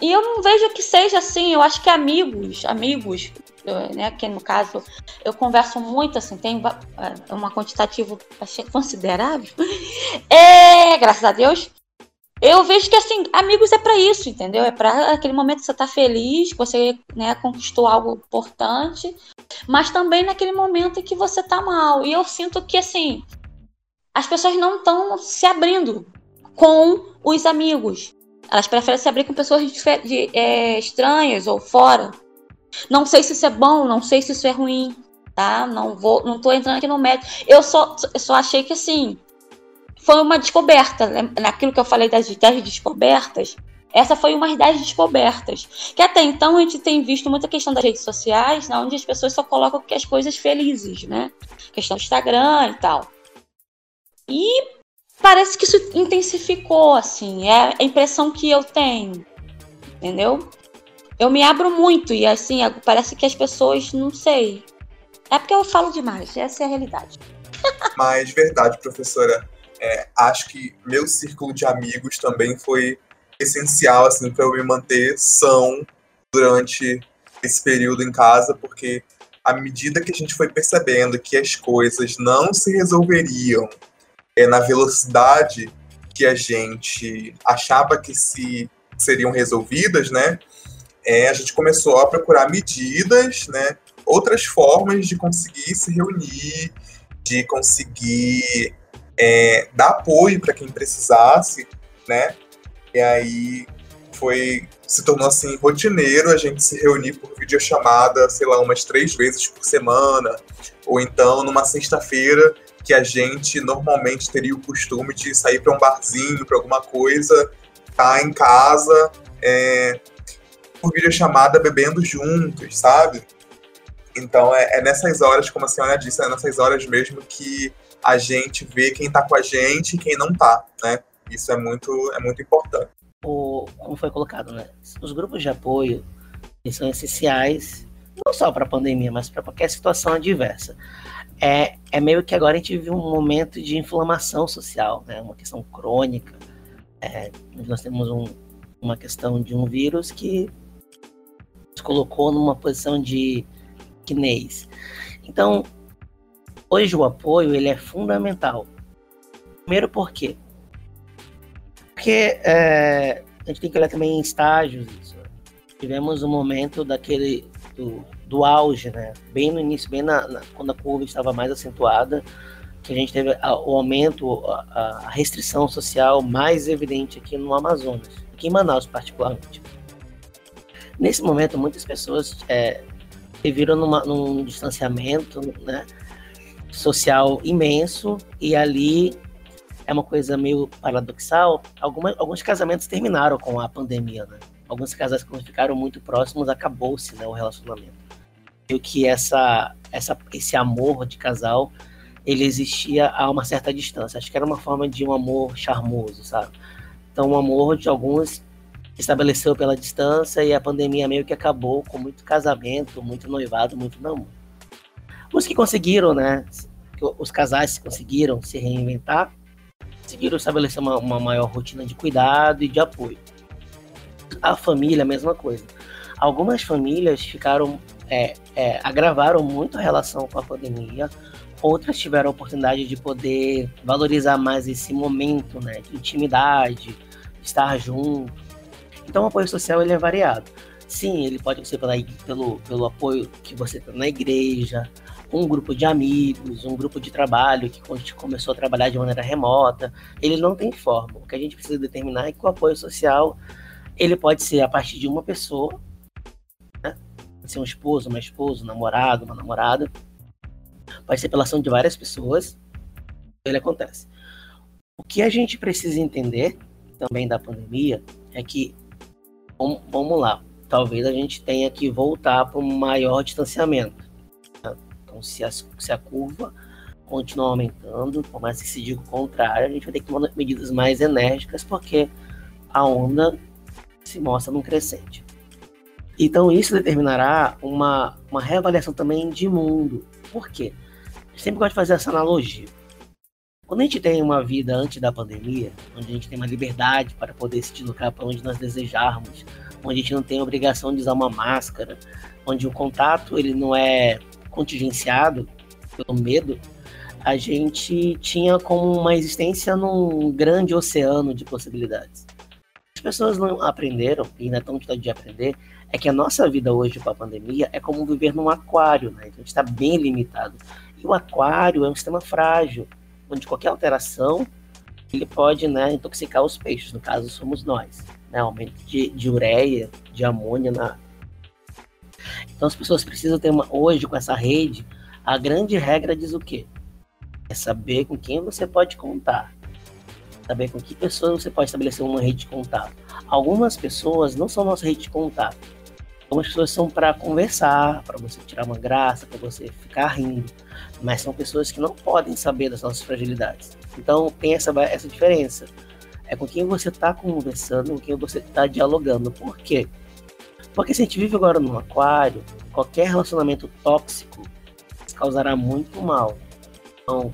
E eu não vejo que seja assim, eu acho que amigos, amigos, né, que no caso eu converso muito, assim, tem é, uma quantitativo achei considerável, é, graças a Deus, eu vejo que, assim, amigos é para isso, entendeu? É para aquele momento que você tá feliz, que você né, conquistou algo importante, mas também naquele momento em que você tá mal. E eu sinto que, assim, as pessoas não estão se abrindo com os amigos. Elas preferem se abrir com pessoas de, é, estranhas ou fora. Não sei se isso é bom, não sei se isso é ruim, tá? Não vou, não tô entrando aqui no método. Eu só, eu só achei que assim foi uma descoberta. Né? Naquilo que eu falei das 10 descobertas, essa foi uma das descobertas. Que até então a gente tem visto muita questão das redes sociais, né, onde as pessoas só colocam as coisas felizes, né? Questão do Instagram e tal. E parece que isso intensificou, assim, é a impressão que eu tenho, entendeu? Eu me abro muito e, assim, parece que as pessoas, não sei. É porque eu falo demais, essa é a realidade. Mas, verdade, professora, é, acho que meu círculo de amigos também foi essencial, assim, para eu me manter são durante esse período em casa, porque à medida que a gente foi percebendo que as coisas não se resolveriam é, na velocidade que a gente achava que se seriam resolvidas, né? É, a gente começou a procurar medidas, né? Outras formas de conseguir se reunir, de conseguir é, dar apoio para quem precisasse, né? E aí foi se tornou assim rotineiro a gente se reunir por videochamada, sei lá, umas três vezes por semana, ou então numa sexta-feira que a gente normalmente teria o costume de sair para um barzinho, para alguma coisa, tá em casa, é, por videochamada, bebendo juntos, sabe? Então é, é, nessas horas, como a senhora disse, é nessas horas mesmo que a gente vê quem tá com a gente e quem não tá, né? Isso é muito, é muito importante. O, como foi colocado, né? Os grupos de apoio são essenciais não só para a pandemia, mas para qualquer situação adversa é, é meio que agora a gente vive um momento de inflamação social, né? uma questão crônica. É, nós temos um, uma questão de um vírus que nos colocou numa posição de quinês. Então, hoje o apoio ele é fundamental. Primeiro por quê? Porque é, a gente tem que olhar também em estágios. Tivemos um momento daquele do, do auge, né? Bem no início, bem na, na, quando a curva estava mais acentuada, que a gente teve a, o aumento, a, a, restrição social mais evidente aqui no Amazonas, aqui em Manaus particularmente. Nesse momento, muitas pessoas é, viram numa, num distanciamento né, social imenso e ali é uma coisa meio paradoxal. Alguma, alguns casamentos terminaram com a pandemia, né? Alguns casais que ficaram muito próximos, acabou-se né, o relacionamento. E que essa, essa, esse amor de casal, ele existia a uma certa distância. Acho que era uma forma de um amor charmoso, sabe? Então, o um amor de alguns estabeleceu pela distância e a pandemia meio que acabou com muito casamento, muito noivado, muito namoro. Os que conseguiram, né? Os casais conseguiram se reinventar, conseguiram estabelecer uma, uma maior rotina de cuidado e de apoio. A família, a mesma coisa. Algumas famílias ficaram, é, é, agravaram muito a relação com a pandemia, outras tiveram a oportunidade de poder valorizar mais esse momento, né, de intimidade, estar junto. Então, o apoio social ele é variado. Sim, ele pode ser pela, pelo, pelo apoio que você tem na igreja, um grupo de amigos, um grupo de trabalho que a gente começou a trabalhar de maneira remota. Ele não tem forma. O que a gente precisa determinar é que o apoio social ele pode ser a partir de uma pessoa, né? pode ser um esposo, uma esposa, um namorado, uma namorada, pode ser pela ação de várias pessoas. Ele acontece. O que a gente precisa entender também da pandemia é que, vamos lá, talvez a gente tenha que voltar para um maior distanciamento. Né? Então, se a, se a curva continuar aumentando, por mais que se diga o contrário, a gente vai ter que tomar medidas mais enérgicas, porque a onda se mostra num crescente. Então isso determinará uma, uma reavaliação também de mundo. Por quê? Eu sempre gosto de fazer essa analogia. Quando a gente tem uma vida antes da pandemia, onde a gente tem uma liberdade para poder se deslocar para onde nós desejarmos, onde a gente não tem a obrigação de usar uma máscara, onde o contato ele não é contingenciado pelo medo, a gente tinha como uma existência num grande oceano de possibilidades pessoas não aprenderam, e ainda estão de aprender, é que a nossa vida hoje com a pandemia é como viver num aquário, né? Então a gente está bem limitado. E o aquário é um sistema frágil, onde qualquer alteração ele pode né, intoxicar os peixes, no caso somos nós. Né? Aumento de, de ureia, de amônia na. Então as pessoas precisam ter uma. Hoje, com essa rede, a grande regra diz o quê? É saber com quem você pode contar saber com que pessoas você pode estabelecer uma rede de contato. Algumas pessoas não são nossa rede de contato. Algumas pessoas são para conversar, para você tirar uma graça, para você ficar rindo. Mas são pessoas que não podem saber das nossas fragilidades. Então tem essa, essa diferença. É com quem você está conversando, com quem você está dialogando. Por quê? Porque se a gente vive agora num aquário, qualquer relacionamento tóxico causará muito mal. Então,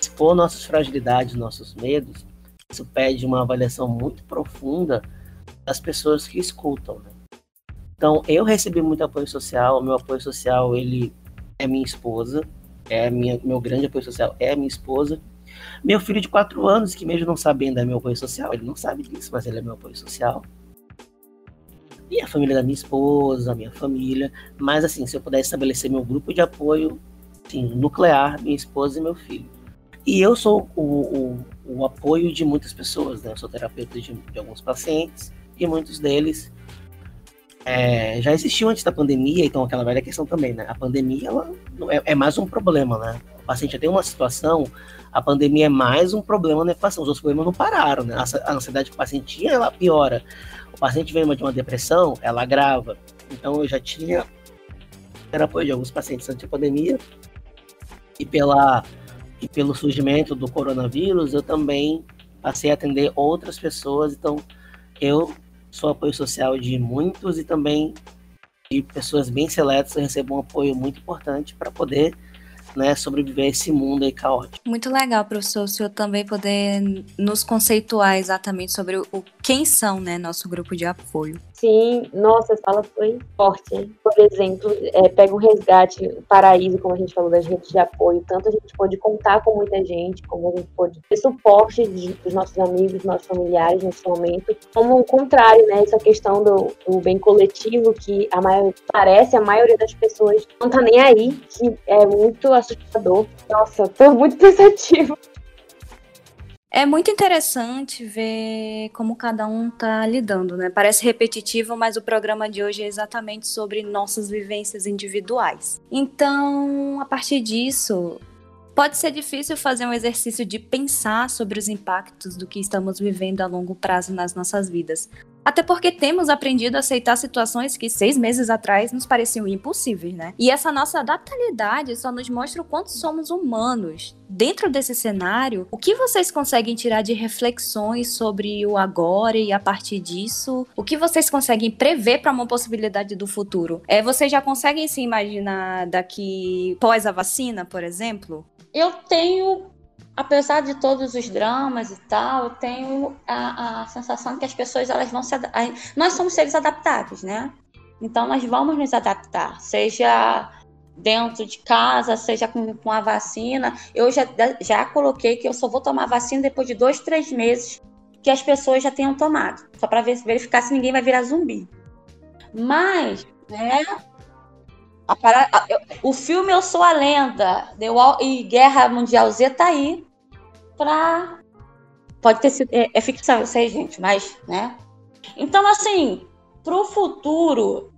expor nossas fragilidades, nossos medos, isso pede uma avaliação muito profunda das pessoas que escutam. Né? Então, eu recebi muito apoio social. Meu apoio social ele é minha esposa, é minha, meu grande apoio social é minha esposa. Meu filho de quatro anos, que mesmo não sabendo é meu apoio social, ele não sabe disso, mas ele é meu apoio social. E a família da minha esposa, a minha família. Mas assim, se eu puder estabelecer meu grupo de apoio, sim, nuclear, minha esposa e meu filho. E eu sou o, o, o apoio de muitas pessoas, né? Eu sou terapeuta de, de alguns pacientes e muitos deles é, já existiam antes da pandemia, então aquela velha questão também, né? A pandemia ela é, é, mais um problema, né? O paciente já tem uma situação, a pandemia é mais um problema na equação, os outros problemas não pararam, né? A, ansiedade que o paciente tinha, ela piora. O paciente vem de uma depressão, ela agrava. Então eu já tinha era apoio de alguns pacientes antes da pandemia e pela e pelo surgimento do coronavírus, eu também passei a atender outras pessoas. Então, eu sou apoio social de muitos e também de pessoas bem seletas. Eu recebo um apoio muito importante para poder né, sobreviver a esse mundo aí caótico. Muito legal, professor, o senhor também poder nos conceituar exatamente sobre o quem são, né, nosso grupo de apoio. Sim, nossa, essa fala foi forte. Hein? Por exemplo, é, pega o resgate, o paraíso, como a gente falou, das redes de apoio. Tanto a gente pôde contar com muita gente, como a gente pôde ter suporte dos nossos amigos, dos nossos familiares nesse momento. Como o contrário, né? Essa questão do, do bem coletivo, que a maior, parece a maioria das pessoas não tá nem aí, que é muito assustador. Nossa, foi muito pensativo. É muito interessante ver como cada um está lidando, né? Parece repetitivo, mas o programa de hoje é exatamente sobre nossas vivências individuais. Então, a partir disso, pode ser difícil fazer um exercício de pensar sobre os impactos do que estamos vivendo a longo prazo nas nossas vidas. Até porque temos aprendido a aceitar situações que seis meses atrás nos pareciam impossíveis, né? E essa nossa adaptabilidade só nos mostra o quanto somos humanos. Dentro desse cenário, o que vocês conseguem tirar de reflexões sobre o agora e a partir disso, o que vocês conseguem prever para uma possibilidade do futuro? É, vocês já conseguem se imaginar daqui pós a vacina, por exemplo? Eu tenho apesar de todos os dramas e tal, eu tenho a, a sensação que as pessoas elas vão se nós somos seres adaptáveis, né? Então nós vamos nos adaptar, seja dentro de casa, seja com, com a vacina. Eu já, já coloquei que eu só vou tomar vacina depois de dois, três meses que as pessoas já tenham tomado, só para verificar se ninguém vai virar zumbi. Mas, né, Parada, o filme Eu Sou a Lenda e Guerra Mundial Z tá aí pra. Pode ter sido. É, é ficção, eu sei, gente, mas, né? Então, assim, pro futuro,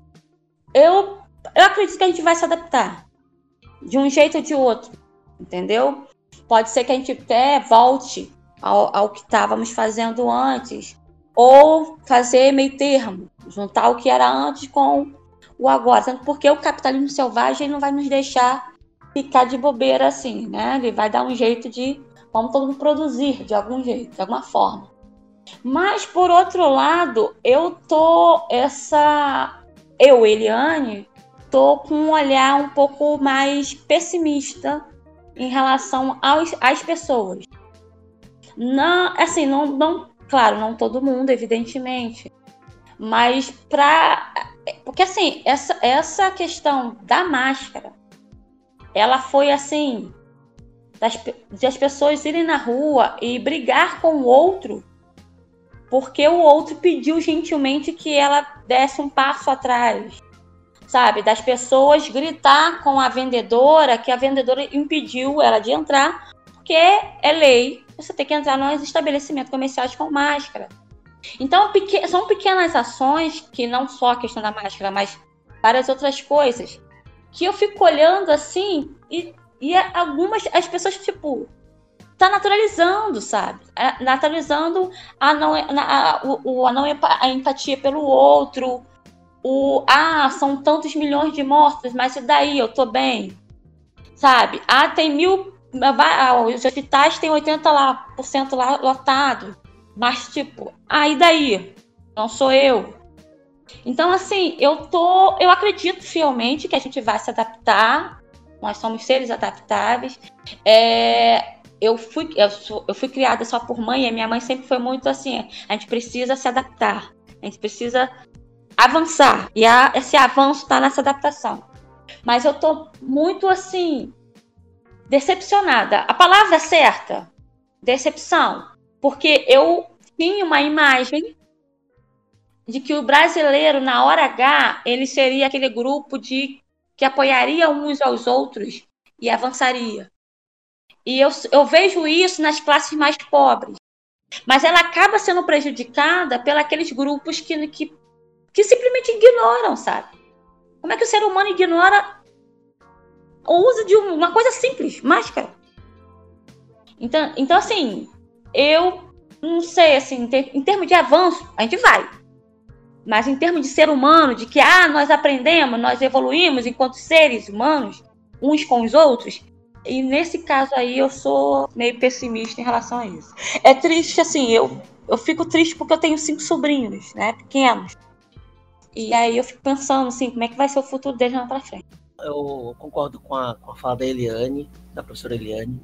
eu, eu acredito que a gente vai se adaptar. De um jeito ou de outro. Entendeu? Pode ser que a gente até volte ao, ao que estávamos fazendo antes. Ou fazer meio termo. Juntar o que era antes com o agora. Porque o capitalismo selvagem não vai nos deixar ficar de bobeira assim, né? Ele vai dar um jeito de Vamos todo mundo produzir de algum jeito, de alguma forma. Mas, por outro lado, eu tô essa. Eu, Eliane, tô com um olhar um pouco mais pessimista em relação aos, às pessoas. Não, assim, não, não, claro, não todo mundo, evidentemente. Mas para porque assim, essa essa questão da máscara, ela foi assim, das, de as pessoas irem na rua e brigar com o outro porque o outro pediu gentilmente que ela desse um passo atrás. Sabe? Das pessoas gritar com a vendedora que a vendedora impediu ela de entrar, porque é lei, você tem que entrar nos estabelecimentos comerciais com máscara. Então, são pequenas ações que não só a questão da máscara, mas várias outras coisas, que eu fico olhando assim e e algumas, as pessoas, tipo, tá naturalizando, sabe? É, naturalizando a não, a, o, a não a empatia pelo outro. O, ah, são tantos milhões de mortos, mas e daí? Eu tô bem. Sabe? Ah, tem mil. Ah, os hospitais têm 80% lá, por cento lá lotado. Mas, tipo, ah, daí? Não sou eu. Então, assim, eu tô. Eu acredito fielmente que a gente vai se adaptar nós somos seres adaptáveis. É, eu fui, eu, sou, eu fui criada só por mãe, e minha mãe sempre foi muito assim: a gente precisa se adaptar, a gente precisa avançar, e a, esse avanço está nessa adaptação. Mas eu tô muito assim, decepcionada. A palavra certa, decepção, porque eu tinha uma imagem de que o brasileiro, na hora H, ele seria aquele grupo de que apoiaria uns aos outros e avançaria. E eu, eu vejo isso nas classes mais pobres. Mas ela acaba sendo prejudicada pelos grupos que, que, que simplesmente ignoram, sabe? Como é que o ser humano ignora o uso de uma coisa simples, máscara? Então, então assim, eu não sei, assim, em termos de avanço, a gente vai. Mas em termos de ser humano, de que ah, nós aprendemos, nós evoluímos enquanto seres humanos, uns com os outros, e nesse caso aí eu sou meio pessimista em relação a isso. É triste, assim, eu, eu fico triste porque eu tenho cinco sobrinhos, né, pequenos. E aí eu fico pensando, assim, como é que vai ser o futuro deles lá pra frente. Eu concordo com a, com a fala da Eliane, da professora Eliane.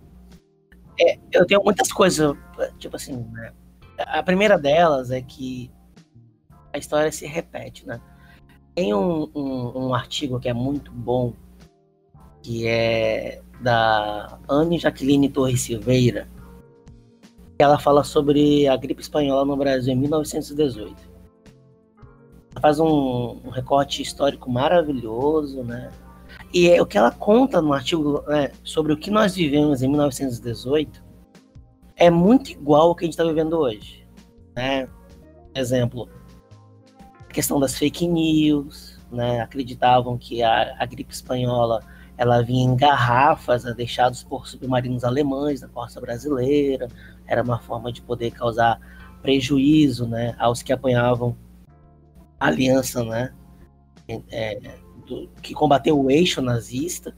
É, eu tenho muitas coisas, tipo assim, né? A primeira delas é que a história se repete, né? Tem um, um, um artigo que é muito bom, que é da Anne Jaqueline Torres Silveira, que ela fala sobre a gripe espanhola no Brasil em 1918. Ela faz um, um recorte histórico maravilhoso, né? E é, o que ela conta no artigo né, sobre o que nós vivemos em 1918 é muito igual ao que a gente está vivendo hoje. Né? Exemplo, questão das fake news, né? Acreditavam que a, a gripe espanhola ela vinha em garrafas né, deixados por submarinos alemães na costa brasileira. Era uma forma de poder causar prejuízo, né, aos que apanhavam aliança, né? É, do, que combateu o eixo nazista.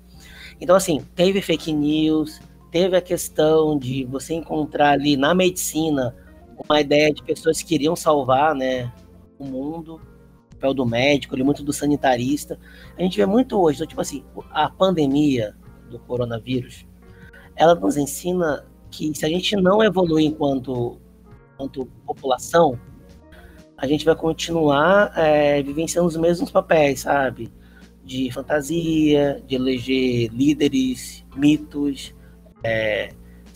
Então, assim, teve fake news, teve a questão de você encontrar ali na medicina uma ideia de pessoas que queriam salvar, né, o mundo, o papel do médico, ali, muito do sanitarista. A gente vê muito hoje, então, tipo assim, a pandemia do coronavírus, ela nos ensina que se a gente não evoluir enquanto, enquanto população, a gente vai continuar é, vivenciando os mesmos papéis, sabe? De fantasia, de eleger líderes, mitos, é,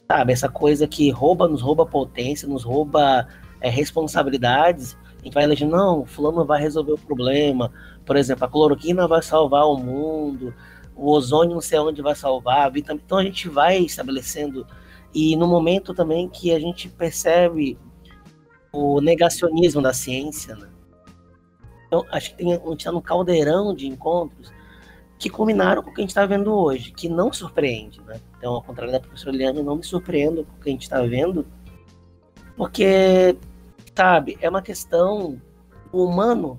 sabe? Essa coisa que rouba, nos rouba potência, nos rouba é, responsabilidades. A gente vai eleger, não, fulano vai resolver o problema. Por exemplo, a cloroquina vai salvar o mundo, o ozônio não sei onde vai salvar. Então a gente vai estabelecendo. E no momento também que a gente percebe o negacionismo da ciência, né? Então, acho que tem, a gente está no caldeirão de encontros que culminaram com o que a gente está vendo hoje, que não surpreende, né? Então, ao contrário da professora Liane, não me surpreendo com o que a gente está vendo, porque, sabe, é uma questão humano.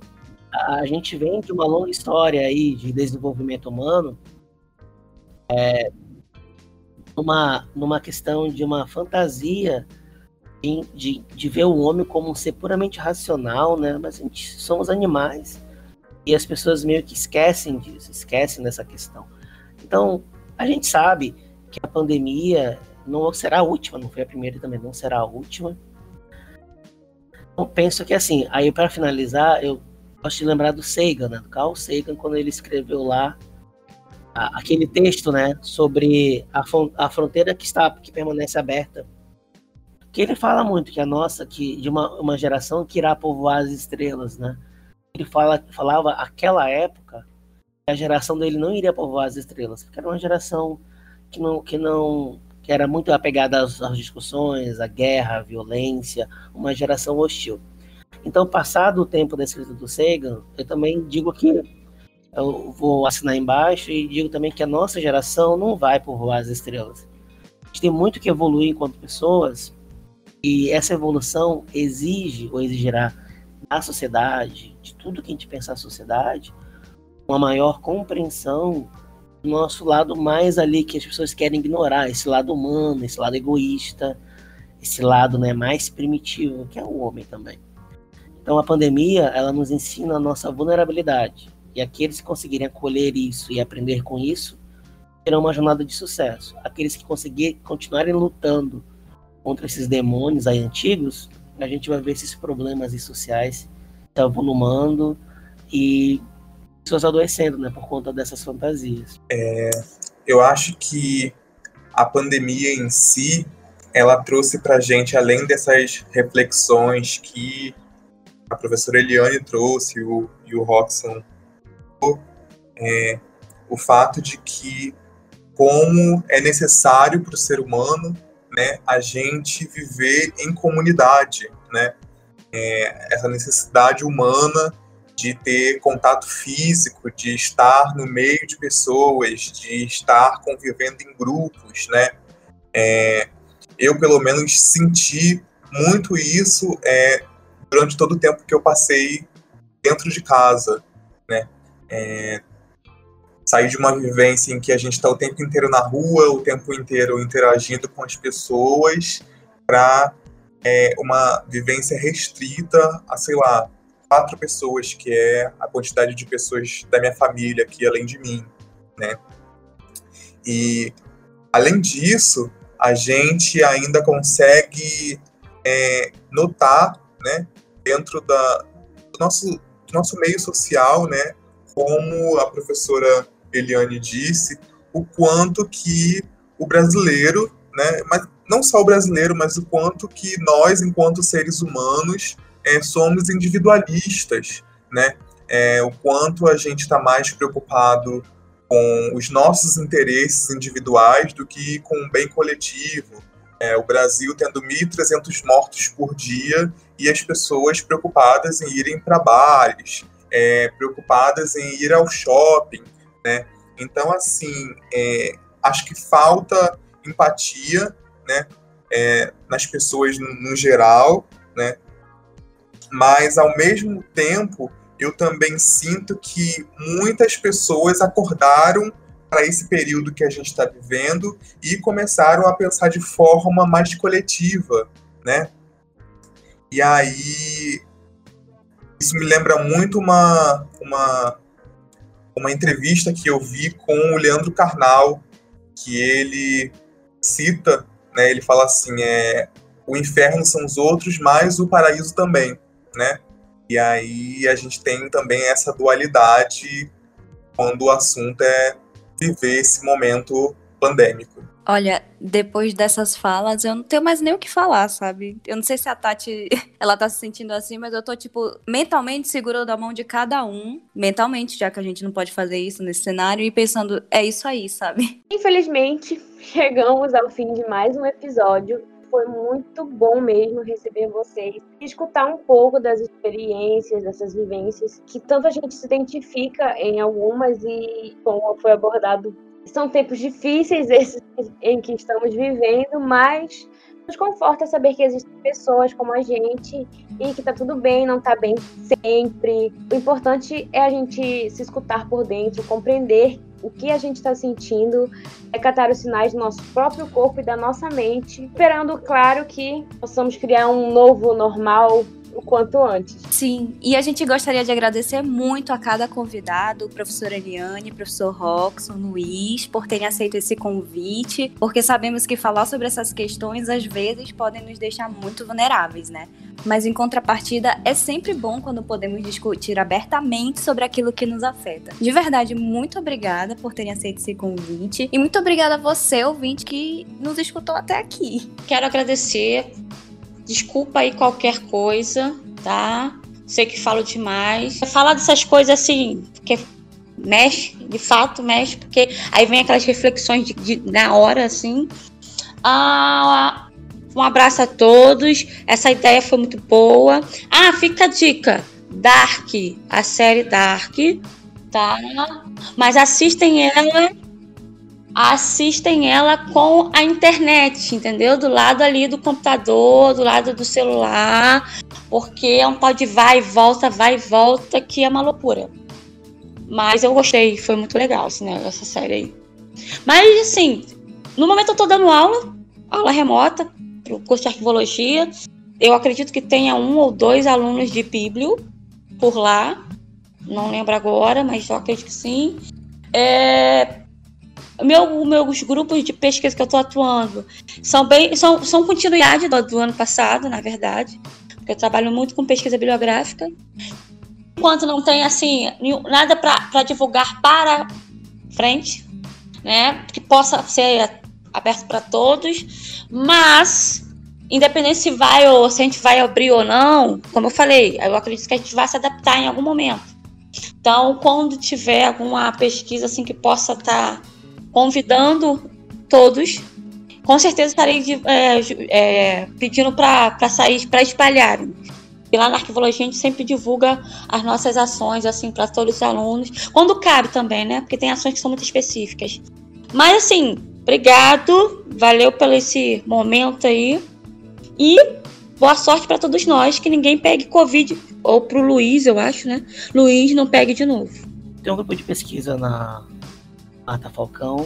A gente vem de uma longa história aí de desenvolvimento humano, é, numa, numa questão de uma fantasia de, de, ver o homem como um ser puramente racional, né? Mas a gente somos animais. E as pessoas meio que esquecem disso, esquecem dessa questão. Então, a gente sabe que a pandemia não será a última, não foi a primeira também não será a última. Então, penso que assim, aí para finalizar, eu gosto de lembrar do Sagan, né? Do Carl Sagan, quando ele escreveu lá a, aquele texto, né, sobre a, a fronteira que está que permanece aberta que ele fala muito que a nossa, que de uma, uma geração que irá povoar as estrelas, né? Ele fala, falava aquela época a geração dele não iria povoar as estrelas, porque era uma geração que não que não que era muito apegada às, às discussões, à guerra, à violência, uma geração hostil. Então, passado o tempo da escrita do Sagan, eu também digo que eu vou assinar embaixo e digo também que a nossa geração não vai povoar as estrelas. A gente tem muito que evoluir enquanto pessoas e essa evolução exige ou exigirá da sociedade, de tudo que a gente pensa na sociedade, uma maior compreensão do nosso lado mais ali que as pessoas querem ignorar, esse lado humano, esse lado egoísta, esse lado né, mais primitivo, que é o homem também. Então a pandemia, ela nos ensina a nossa vulnerabilidade. E aqueles que conseguirem acolher isso e aprender com isso, terão uma jornada de sucesso. Aqueles que conseguirem continuarem lutando contra esses demônios aí antigos, a gente vai ver esses problemas sociais se volumando e pessoas adoecendo, né, por conta dessas fantasias. É, eu acho que a pandemia em si, ela trouxe para gente, além dessas reflexões que a professora Eliane trouxe o, e o Roxon, é, o fato de que como é necessário para o ser humano né, a gente viver em comunidade, né? É, essa necessidade humana de ter contato físico, de estar no meio de pessoas, de estar convivendo em grupos, né? É, eu, pelo menos, senti muito isso é, durante todo o tempo que eu passei dentro de casa, né? É, sair de uma vivência em que a gente está o tempo inteiro na rua, o tempo inteiro interagindo com as pessoas, para é, uma vivência restrita a, sei lá, quatro pessoas, que é a quantidade de pessoas da minha família aqui além de mim, né? E além disso, a gente ainda consegue é, notar, né, dentro da, do nosso, do nosso meio social, né, como a professora Eliane disse, o quanto que o brasileiro, né, mas não só o brasileiro, mas o quanto que nós, enquanto seres humanos, é, somos individualistas, né? É, o quanto a gente está mais preocupado com os nossos interesses individuais do que com o bem coletivo. É, o Brasil tendo 1.300 mortos por dia e as pessoas preocupadas em irem para bares, é, preocupadas em ir ao shopping, né? Então, assim, é, acho que falta empatia, né, é, nas pessoas no, no, geral, né? Mas ao mesmo tempo, eu também sinto que muitas pessoas acordaram para esse período que a gente está vivendo e começaram a pensar de forma mais coletiva, né? E aí isso me lembra muito uma, uma, uma entrevista que eu vi com o Leandro Carnal, que ele cita, né? Ele fala assim, é o inferno são os outros, mas o paraíso também, né? E aí a gente tem também essa dualidade quando o assunto é viver esse momento pandêmico. Olha, depois dessas falas, eu não tenho mais nem o que falar, sabe? Eu não sei se a Tati, ela tá se sentindo assim, mas eu tô, tipo, mentalmente segurando a mão de cada um, mentalmente, já que a gente não pode fazer isso nesse cenário, e pensando, é isso aí, sabe? Infelizmente, chegamos ao fim de mais um episódio foi muito bom mesmo receber vocês e escutar um pouco das experiências, dessas vivências, que tanto a gente se identifica em algumas e, como foi abordado, são tempos difíceis esses em que estamos vivendo, mas nos conforta saber que existem pessoas como a gente e que tá tudo bem, não tá bem sempre. O importante é a gente se escutar por dentro, compreender o que a gente está sentindo, é catar os sinais do nosso próprio corpo e da nossa mente, esperando, claro, que possamos criar um novo normal o quanto antes. Sim, e a gente gostaria de agradecer muito a cada convidado, professor Eliane, professor Roxon, Luiz, por terem aceito esse convite, porque sabemos que falar sobre essas questões às vezes podem nos deixar muito vulneráveis, né? Mas em contrapartida, é sempre bom quando podemos discutir abertamente sobre aquilo que nos afeta. De verdade, muito obrigada por terem aceito esse convite e muito obrigada a você, ouvinte, que nos escutou até aqui. Quero agradecer Desculpa aí qualquer coisa, tá? Sei que falo demais. Falar dessas coisas assim, porque mexe, de fato mexe, porque aí vem aquelas reflexões de, de na hora, assim. Ah, um abraço a todos. Essa ideia foi muito boa. Ah, fica a dica: Dark, a série Dark, tá? Mas assistem ela assistem ela com a internet, entendeu? Do lado ali do computador, do lado do celular, porque é um tal de vai e volta, vai e volta, que é uma loucura. Mas eu gostei, foi muito legal assim, né, essa série aí. Mas assim, no momento eu tô dando aula, aula remota, pro curso de arquivologia. Eu acredito que tenha um ou dois alunos de Bíblio por lá. Não lembro agora, mas eu acredito que sim. É, meu, meus grupos de pesquisa que eu estou atuando são bem são, são continuidade do, do, ano passado, na verdade. Porque eu trabalho muito com pesquisa bibliográfica. Enquanto não tem assim nada para divulgar para frente, né, que possa ser aberto para todos, mas independente se vai ou se a gente vai abrir ou não, como eu falei, eu acredito que a gente vai se adaptar em algum momento. Então, quando tiver alguma pesquisa assim que possa estar tá convidando todos. Com certeza estarei de, é, é, pedindo para sair, para espalharem. E lá na arquivologia a gente sempre divulga as nossas ações assim para todos os alunos, quando cabe também, né? Porque tem ações que são muito específicas. Mas assim, obrigado, valeu pelo esse momento aí e boa sorte para todos nós, que ninguém pegue covid ou pro Luiz, eu acho, né? Luiz não pegue de novo. Tem um grupo de pesquisa na Marta Falcão.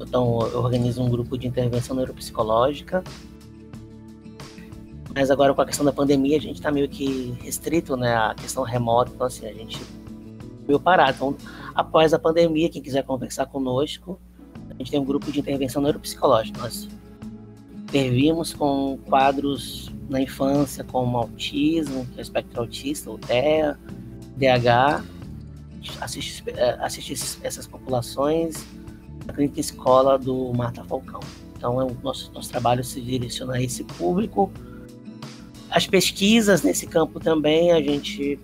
Então, eu organizo um grupo de intervenção neuropsicológica. Mas agora, com a questão da pandemia, a gente está meio que restrito, né? A questão remota. Então, assim, a gente meio parado. Então, após a pandemia, quem quiser conversar conosco, gente tem um grupo de intervenção neuropsicológica. Nós intervimos com quadros na infância, como autismo, que é o espectro autista, o TEA, DH, assiste, é, assiste essas populações na clínica escola do Marta Falcão. Então, é o nosso, nosso trabalho se direciona a esse público. As pesquisas nesse campo também, a gente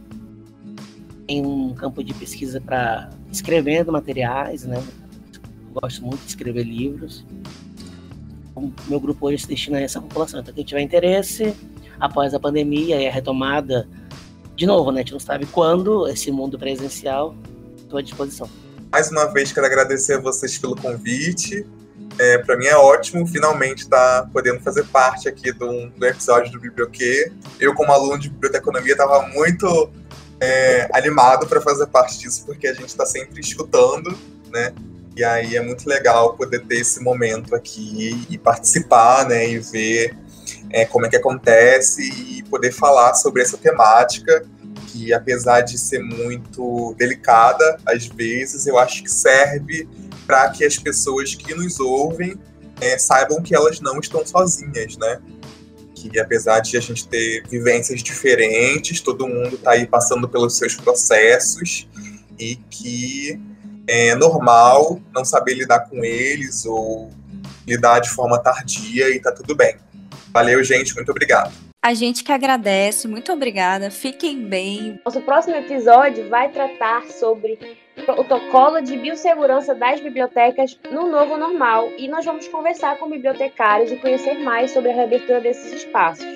tem um campo de pesquisa para escrevendo materiais, né? Gosto muito de escrever livros. O meu grupo hoje se destina a essa população. Então, quem tiver interesse, após a pandemia e a retomada de novo, né? A gente não sabe quando esse mundo presencial. Estou à disposição. Mais uma vez, quero agradecer a vocês pelo convite. É, para mim é ótimo finalmente estar tá podendo fazer parte aqui do, do episódio do Biblioquê. Eu, como aluno de biblioteconomia, estava muito é, animado para fazer parte disso, porque a gente está sempre escutando, né? E aí é muito legal poder ter esse momento aqui e participar, né? E ver é, como é que acontece e poder falar sobre essa temática que, apesar de ser muito delicada, às vezes, eu acho que serve para que as pessoas que nos ouvem é, saibam que elas não estão sozinhas, né? Que apesar de a gente ter vivências diferentes, todo mundo está aí passando pelos seus processos e que é normal não saber lidar com eles ou lidar de forma tardia e tá tudo bem. Valeu, gente, muito obrigado. A gente que agradece, muito obrigada. Fiquem bem. Nosso próximo episódio vai tratar sobre protocolo de biossegurança das bibliotecas no novo normal e nós vamos conversar com bibliotecários e conhecer mais sobre a reabertura desses espaços.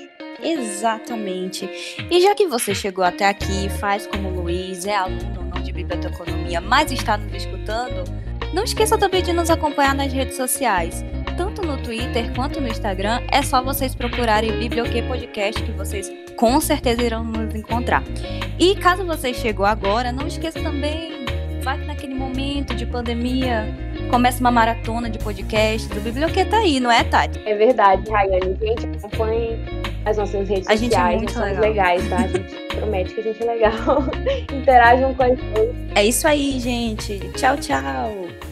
Exatamente. E já que você chegou até aqui, faz como o Luiz, é aluno biblioteconomia, mas está nos escutando, não esqueça também de nos acompanhar nas redes sociais. Tanto no Twitter quanto no Instagram, é só vocês procurarem Biblioque Podcast que vocês com certeza irão nos encontrar. E caso você chegou agora, não esqueça também, vai que naquele momento de pandemia começa uma maratona de podcast, o Biblioque tá aí, não é, Tati? É verdade, Rayane. Gente, acompanhe as nossas redes a gente sociais, é muito somos legal. legais, tá? A gente promete que a gente é legal. Interajam com a gente. É isso aí, gente. Tchau, tchau.